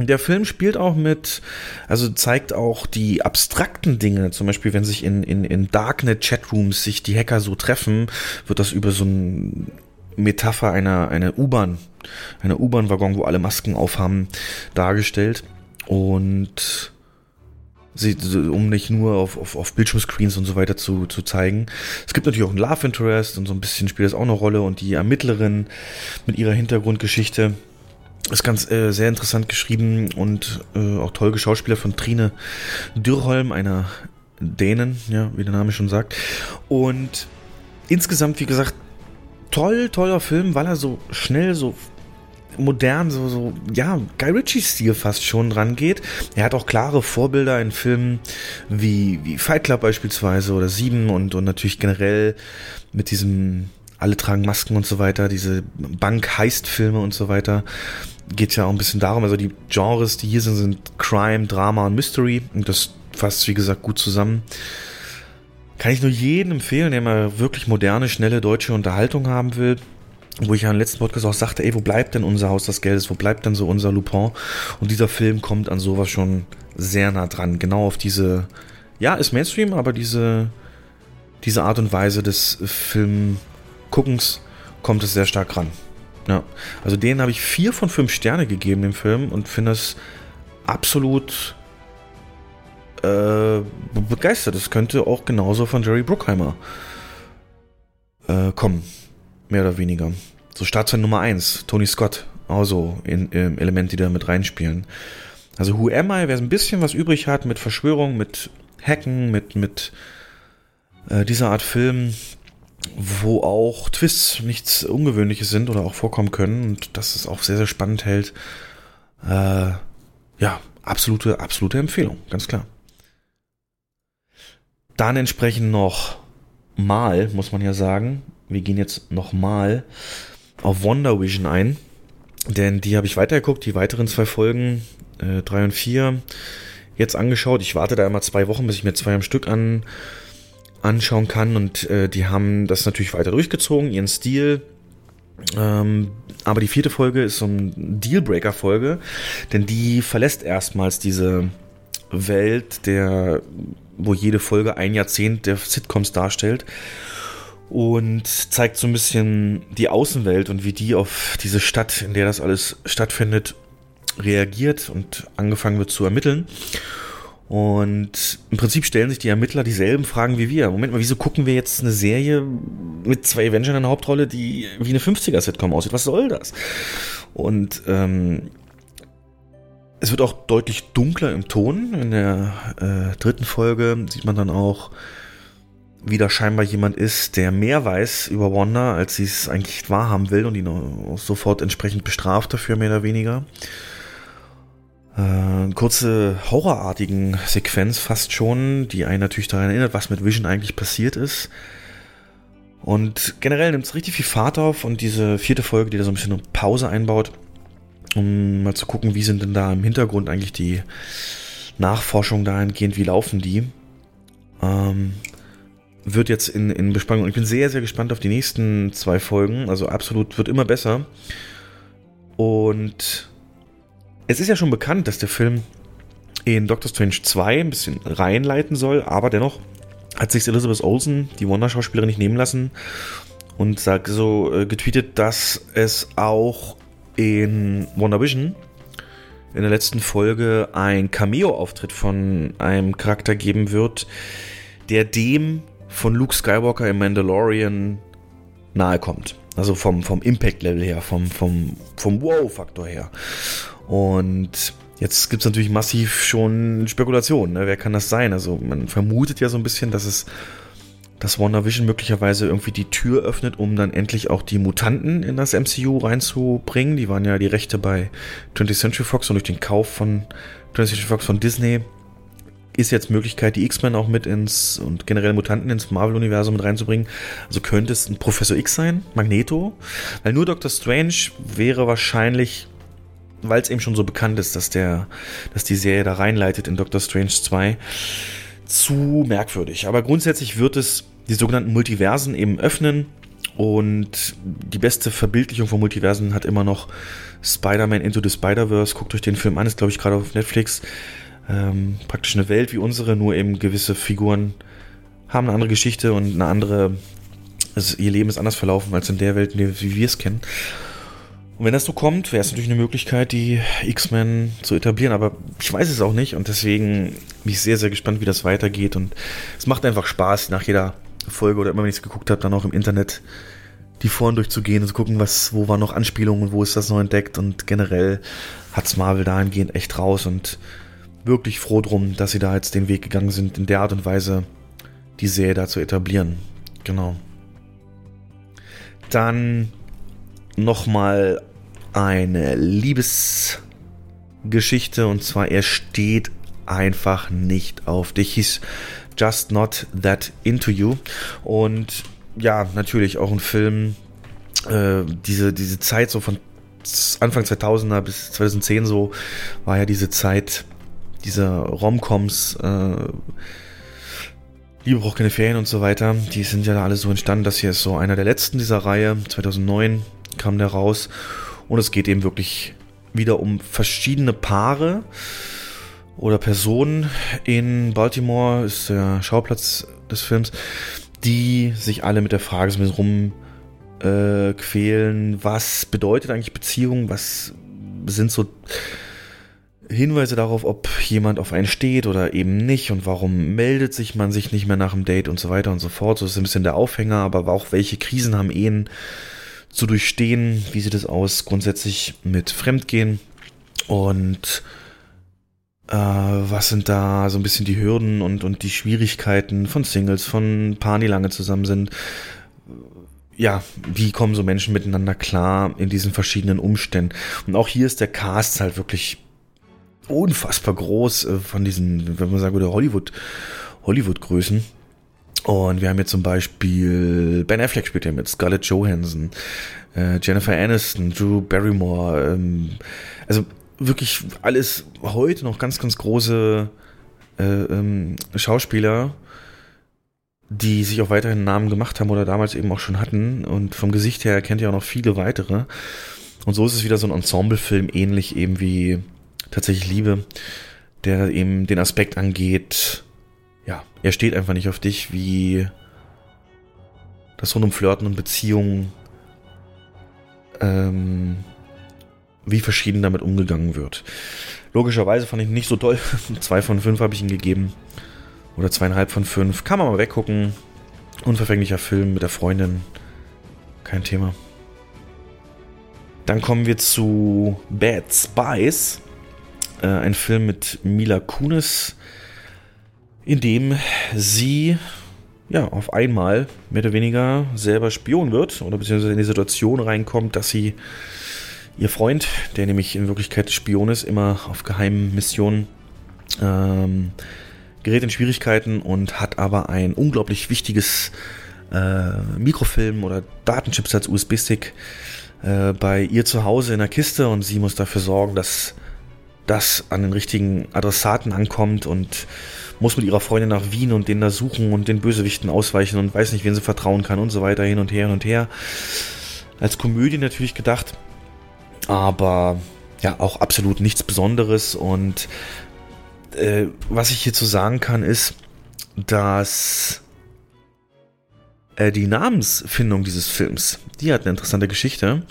Speaker 2: Der Film spielt auch mit, also zeigt auch die abstrakten Dinge. Zum Beispiel, wenn sich in, in, in Darknet-Chatrooms sich die Hacker so treffen, wird das über so ein Metapher einer, einer U-Bahn, einer U-Bahn-Waggon, wo alle Masken aufhaben, dargestellt. Und sie, um nicht nur auf, auf, auf Bildschirmscreens und so weiter zu, zu zeigen. Es gibt natürlich auch ein Love Interest und so ein bisschen spielt das auch eine Rolle und die Ermittlerin mit ihrer Hintergrundgeschichte ist ganz äh, sehr interessant geschrieben und äh, auch toll Schauspieler von Trine Dürrholm, einer Dänen, ja, wie der Name schon sagt. Und insgesamt, wie gesagt, toll, toller Film, weil er so schnell, so modern, so, so, ja, Guy Ritchie-Stil fast schon dran geht. Er hat auch klare Vorbilder in Filmen wie, wie Fight Club beispielsweise oder Sieben und, und natürlich generell mit diesem alle tragen Masken und so weiter, diese Bank-Heist-Filme und so weiter. Geht ja auch ein bisschen darum, also die Genres, die hier sind, sind Crime, Drama und Mystery und das fasst, wie gesagt, gut zusammen. Kann ich nur jedem empfehlen, der mal wirklich moderne, schnelle deutsche Unterhaltung haben will. Wo ich ja im letzten Podcast auch sagte, ey, wo bleibt denn unser Haus des Geldes? Wo bleibt denn so unser Lupin? Und dieser Film kommt an sowas schon sehr nah dran. Genau auf diese, ja, ist Mainstream, aber diese, diese Art und Weise des Film, Guckens kommt es sehr stark ran. Ja, also denen habe ich vier von fünf Sterne gegeben im Film und finde es absolut äh, begeistert. Es könnte auch genauso von Jerry Bruckheimer äh, kommen, mehr oder weniger. So Startzeit Nummer 1, Tony Scott, also in, in Elemente, die da mit reinspielen. Also Who Am I, wer ein bisschen was übrig hat mit Verschwörung, mit Hacken, mit, mit äh, dieser Art Film, wo auch Twists nichts Ungewöhnliches sind oder auch vorkommen können und das es auch sehr, sehr spannend hält. Äh, ja, absolute, absolute Empfehlung, ganz klar. Dann entsprechend noch mal, muss man ja sagen. Wir gehen jetzt noch mal auf Wonder Vision ein, denn die habe ich weitergeguckt, die weiteren zwei Folgen, äh, drei und vier, jetzt angeschaut. Ich warte da immer zwei Wochen, bis ich mir zwei am Stück an anschauen kann. Und äh, die haben das natürlich weiter durchgezogen, ihren Stil. Ähm, aber die vierte Folge ist so ein Dealbreaker-Folge, denn die verlässt erstmals diese Welt, der, wo jede Folge ein Jahrzehnt der Sitcoms darstellt und zeigt so ein bisschen die Außenwelt und wie die auf diese Stadt, in der das alles stattfindet, reagiert und angefangen wird zu ermitteln. Und im Prinzip stellen sich die Ermittler dieselben Fragen wie wir. Moment mal, wieso gucken wir jetzt eine Serie mit zwei Avengers in der Hauptrolle, die wie eine 50er-Sitcom aussieht? Was soll das? Und ähm, es wird auch deutlich dunkler im Ton. In der äh, dritten Folge sieht man dann auch, wie da scheinbar jemand ist, der mehr weiß über Wanda, als sie es eigentlich wahrhaben will und ihn sofort entsprechend bestraft dafür, mehr oder weniger äh, kurze horrorartigen Sequenz fast schon, die einen natürlich daran erinnert, was mit Vision eigentlich passiert ist. Und generell nimmt es richtig viel Fahrt auf und diese vierte Folge, die da so ein bisschen eine Pause einbaut, um mal zu gucken, wie sind denn da im Hintergrund eigentlich die Nachforschungen dahingehend, wie laufen die, ähm, wird jetzt in, in Besprechung. Und ich bin sehr, sehr gespannt auf die nächsten zwei Folgen. Also absolut wird immer besser. Und es ist ja schon bekannt, dass der Film in Doctor Strange 2 ein bisschen reinleiten soll, aber dennoch hat sich Elizabeth Olsen, die Wonder-Schauspielerin, nicht nehmen lassen und sagt so äh, getweetet, dass es auch in WandaVision in der letzten Folge ein Cameo-Auftritt von einem Charakter geben wird, der dem von Luke Skywalker im Mandalorian nahe kommt. Also vom, vom Impact-Level her, vom, vom, vom Wow-Faktor her. Und Jetzt gibt es natürlich massiv schon Spekulationen. Ne? Wer kann das sein? Also man vermutet ja so ein bisschen, dass es dass WandaVision möglicherweise irgendwie die Tür öffnet, um dann endlich auch die Mutanten in das MCU reinzubringen. Die waren ja die Rechte bei 20th Century Fox und durch den Kauf von 20th Century Fox von Disney ist jetzt Möglichkeit, die X-Men auch mit ins und generell Mutanten ins Marvel-Universum mit reinzubringen. Also könnte es ein Professor X sein, Magneto, weil nur Doctor Strange wäre wahrscheinlich, weil es eben schon so bekannt ist, dass der, dass die Serie da reinleitet in Doctor Strange 2, zu merkwürdig. Aber grundsätzlich wird es die sogenannten Multiversen eben öffnen. Und die beste Verbildlichung von Multiversen hat immer noch Spider-Man Into the Spider-Verse. Guckt euch den Film an, ist glaube ich gerade auf Netflix. Ähm, praktisch eine Welt wie unsere, nur eben gewisse Figuren haben eine andere Geschichte und eine andere. Also ihr Leben ist anders verlaufen als in der Welt, wie wir es kennen. Und wenn das so kommt, wäre es natürlich eine Möglichkeit, die X-Men zu etablieren. Aber ich weiß es auch nicht und deswegen bin ich sehr, sehr gespannt, wie das weitergeht. Und es macht einfach Spaß, nach jeder Folge oder immer, wenn ich es geguckt habe, dann auch im Internet die Foren durchzugehen und zu gucken, was, wo waren noch Anspielungen und wo ist das noch entdeckt. Und generell hat's Marvel dahingehend echt raus und wirklich froh drum, dass sie da jetzt den Weg gegangen sind, in der Art und Weise die Serie da zu etablieren. Genau. Dann nochmal eine Liebesgeschichte und zwar er steht einfach nicht auf dich. He's just not that into you. Und ja, natürlich auch ein Film, äh, diese, diese Zeit so von Anfang 2000er bis 2010 so, war ja diese Zeit dieser Romcoms, äh, Liebe braucht keine Ferien und so weiter, die sind ja alle so entstanden. Das hier ist so einer der letzten dieser Reihe. 2009 kam der raus. Und es geht eben wirklich wieder um verschiedene Paare oder Personen in Baltimore, ist der Schauplatz des Films, die sich alle mit der Frage so ein bisschen rumquälen, äh, was bedeutet eigentlich Beziehung, was sind so Hinweise darauf, ob jemand auf einen steht oder eben nicht und warum meldet sich man sich nicht mehr nach dem Date und so weiter und so fort. So ist ein bisschen der Aufhänger, aber auch welche Krisen haben Ehen zu durchstehen, wie sieht es aus grundsätzlich mit Fremdgehen und äh, was sind da so ein bisschen die Hürden und, und die Schwierigkeiten von Singles, von Paaren, die lange zusammen sind. Ja, wie kommen so Menschen miteinander klar in diesen verschiedenen Umständen? Und auch hier ist der Cast halt wirklich unfassbar groß äh, von diesen, wenn man sagen würde, Hollywood, Hollywood-Größen. Und wir haben jetzt zum Beispiel Ben Affleck spielt ja mit, Scarlett Johansson, äh, Jennifer Aniston, Drew Barrymore, ähm, also wirklich alles heute noch ganz, ganz große äh, ähm, Schauspieler, die sich auch weiterhin Namen gemacht haben oder damals eben auch schon hatten. Und vom Gesicht her kennt ihr auch noch viele weitere. Und so ist es wieder so ein Ensemble-Film, ähnlich eben wie tatsächlich Liebe, der eben den Aspekt angeht, ja, er steht einfach nicht auf dich, wie das rund um Flirten und Beziehungen, ähm, wie verschieden damit umgegangen wird. Logischerweise fand ich ihn nicht so toll. Zwei von fünf habe ich ihm gegeben. Oder zweieinhalb von fünf. Kann man mal weggucken. Unverfänglicher Film mit der Freundin. Kein Thema. Dann kommen wir zu Bad Spies. Äh, ein Film mit Mila Kunis, in dem sie ja auf einmal mehr oder weniger selber Spion wird oder beziehungsweise in die Situation reinkommt, dass sie ihr Freund, der nämlich in Wirklichkeit Spion ist, immer auf geheimen Missionen ähm, gerät in Schwierigkeiten und hat aber ein unglaublich wichtiges äh, Mikrofilm oder Datenchips als USB-Stick äh, bei ihr zu Hause in der Kiste und sie muss dafür sorgen, dass das an den richtigen Adressaten ankommt und muss mit ihrer Freundin nach Wien und den da suchen und den Bösewichten ausweichen und weiß nicht, wen sie vertrauen kann und so weiter hin und her und her. Als Komödie natürlich gedacht, aber ja, auch absolut nichts Besonderes und äh, was ich hierzu sagen kann ist, dass äh, die Namensfindung dieses Films, die hat eine interessante Geschichte.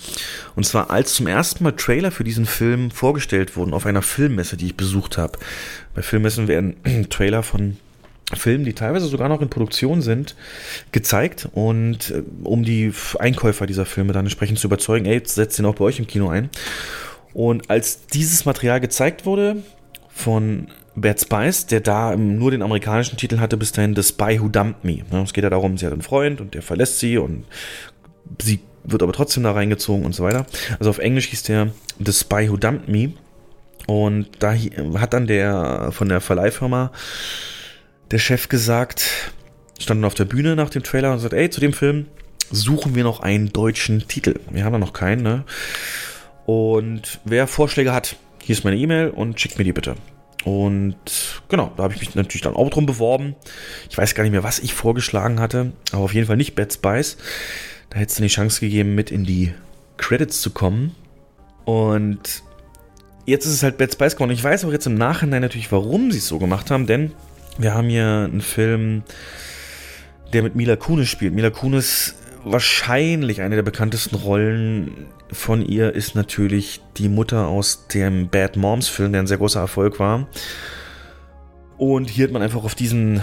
Speaker 2: Und zwar als zum ersten Mal Trailer für diesen Film vorgestellt wurden auf einer Filmmesse, die ich besucht habe. Bei Filmmessen werden Trailer von Filmen, die teilweise sogar noch in Produktion sind, gezeigt und äh, um die Einkäufer dieser Filme dann entsprechend zu überzeugen, ey, setzt den auch bei euch im Kino ein. Und als dieses Material gezeigt wurde von Bad Spice, der da nur den amerikanischen Titel hatte, bis dahin The Spy Who Dumped Me. Es geht ja darum, sie hat einen Freund und der verlässt sie und sie wird aber trotzdem da reingezogen und so weiter. Also auf Englisch hieß der The Spy Who Dumped Me. Und da hat dann der von der Verleihfirma der Chef gesagt, stand auf der Bühne nach dem Trailer und sagt, ey, zu dem Film suchen wir noch einen deutschen Titel. Wir haben da noch keinen, ne? Und wer Vorschläge hat, hier ist meine E-Mail und schickt mir die bitte. Und genau, da habe ich mich natürlich dann auch drum beworben. Ich weiß gar nicht mehr, was ich vorgeschlagen hatte, aber auf jeden Fall nicht Bad Spice. Da hätte es dann die Chance gegeben, mit in die Credits zu kommen. Und jetzt ist es halt Bad Spice geworden. Ich weiß auch jetzt im Nachhinein natürlich, warum sie es so gemacht haben, denn wir haben hier einen Film, der mit Mila Kunis spielt. Mila Kunis, wahrscheinlich eine der bekanntesten Rollen von ihr ist natürlich die Mutter aus dem Bad Moms Film, der ein sehr großer Erfolg war. Und hier hat man einfach auf diesen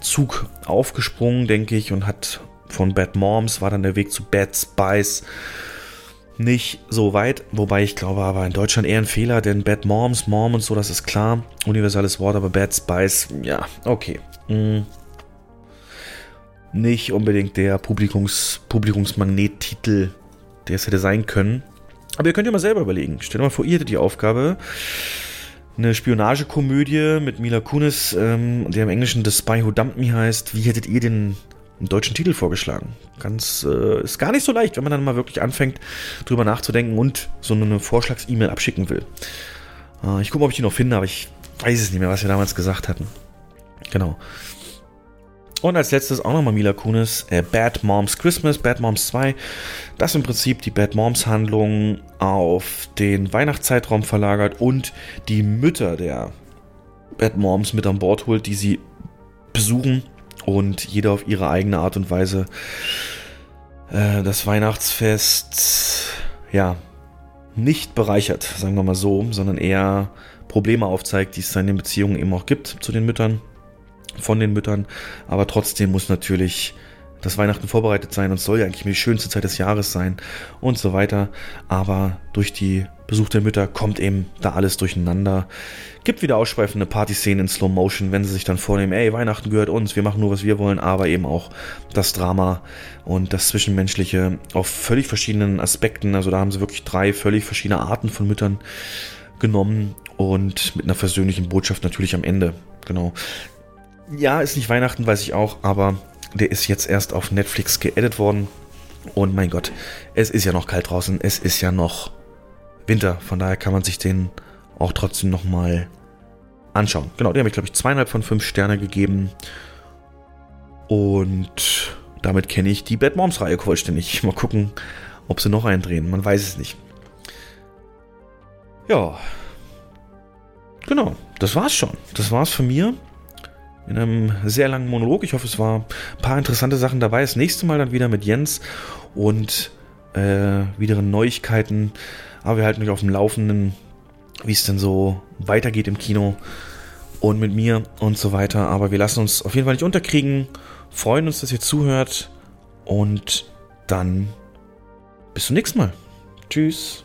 Speaker 2: Zug aufgesprungen, denke ich, und hat von Bad Moms war dann der Weg zu Bad Spice nicht so weit, wobei ich glaube aber in Deutschland eher ein Fehler, denn Bad Moms, Mom und so, das ist klar, universales Wort, aber Bad Spice, ja, okay. Hm. Nicht unbedingt der Publikums, Publikumsmagnet-Titel, der es hätte sein können. Aber ihr könnt ja mal selber überlegen. Stellt euch mal vor, ihr hättet die Aufgabe, eine Spionagekomödie mit Mila Kunis, ähm, der im Englischen The Spy Who Dumped Me heißt. Wie hättet ihr den deutschen Titel vorgeschlagen. Ganz, äh, ist gar nicht so leicht, wenn man dann mal wirklich anfängt, drüber nachzudenken und so eine Vorschlags-E-Mail abschicken will. Äh, ich gucke, ob ich die noch finde, aber ich weiß es nicht mehr, was wir damals gesagt hatten. Genau. Und als letztes auch nochmal Mila Kunis, äh, Bad Moms Christmas, Bad Moms 2. Das im Prinzip die Bad Moms Handlung auf den Weihnachtszeitraum verlagert und die Mütter der Bad Moms mit an Bord holt, die sie besuchen und jeder auf ihre eigene Art und Weise äh, das Weihnachtsfest ja nicht bereichert, sagen wir mal so, sondern eher Probleme aufzeigt, die es in den Beziehungen eben auch gibt zu den Müttern, von den Müttern. Aber trotzdem muss natürlich das Weihnachten vorbereitet sein und soll ja eigentlich die schönste Zeit des Jahres sein und so weiter. Aber durch die Besuch der Mütter kommt eben da alles durcheinander. Gibt wieder ausschweifende Partyszenen in Slow Motion, wenn sie sich dann vornehmen, ey, Weihnachten gehört uns, wir machen nur, was wir wollen, aber eben auch das Drama und das Zwischenmenschliche auf völlig verschiedenen Aspekten. Also da haben sie wirklich drei völlig verschiedene Arten von Müttern genommen und mit einer versöhnlichen Botschaft natürlich am Ende. Genau. Ja, ist nicht Weihnachten, weiß ich auch, aber der ist jetzt erst auf Netflix geedit worden. Und mein Gott, es ist ja noch kalt draußen, es ist ja noch Winter. Von daher kann man sich den auch trotzdem nochmal anschauen. Genau, den habe ich, glaube ich, zweieinhalb von fünf Sterne gegeben. Und damit kenne ich die Bad Moms-Reihe vollständig. Mal gucken, ob sie noch eindrehen. Man weiß es nicht. Ja. Genau, das war's schon. Das war's von mir. In einem sehr langen Monolog. Ich hoffe, es war ein paar interessante Sachen dabei. Das nächste Mal dann wieder mit Jens und äh, wieder Neuigkeiten aber wir halten euch auf dem Laufenden, wie es denn so weitergeht im Kino und mit mir und so weiter. Aber wir lassen uns auf jeden Fall nicht unterkriegen. Freuen uns, dass ihr zuhört. Und dann bis zum nächsten Mal. Tschüss.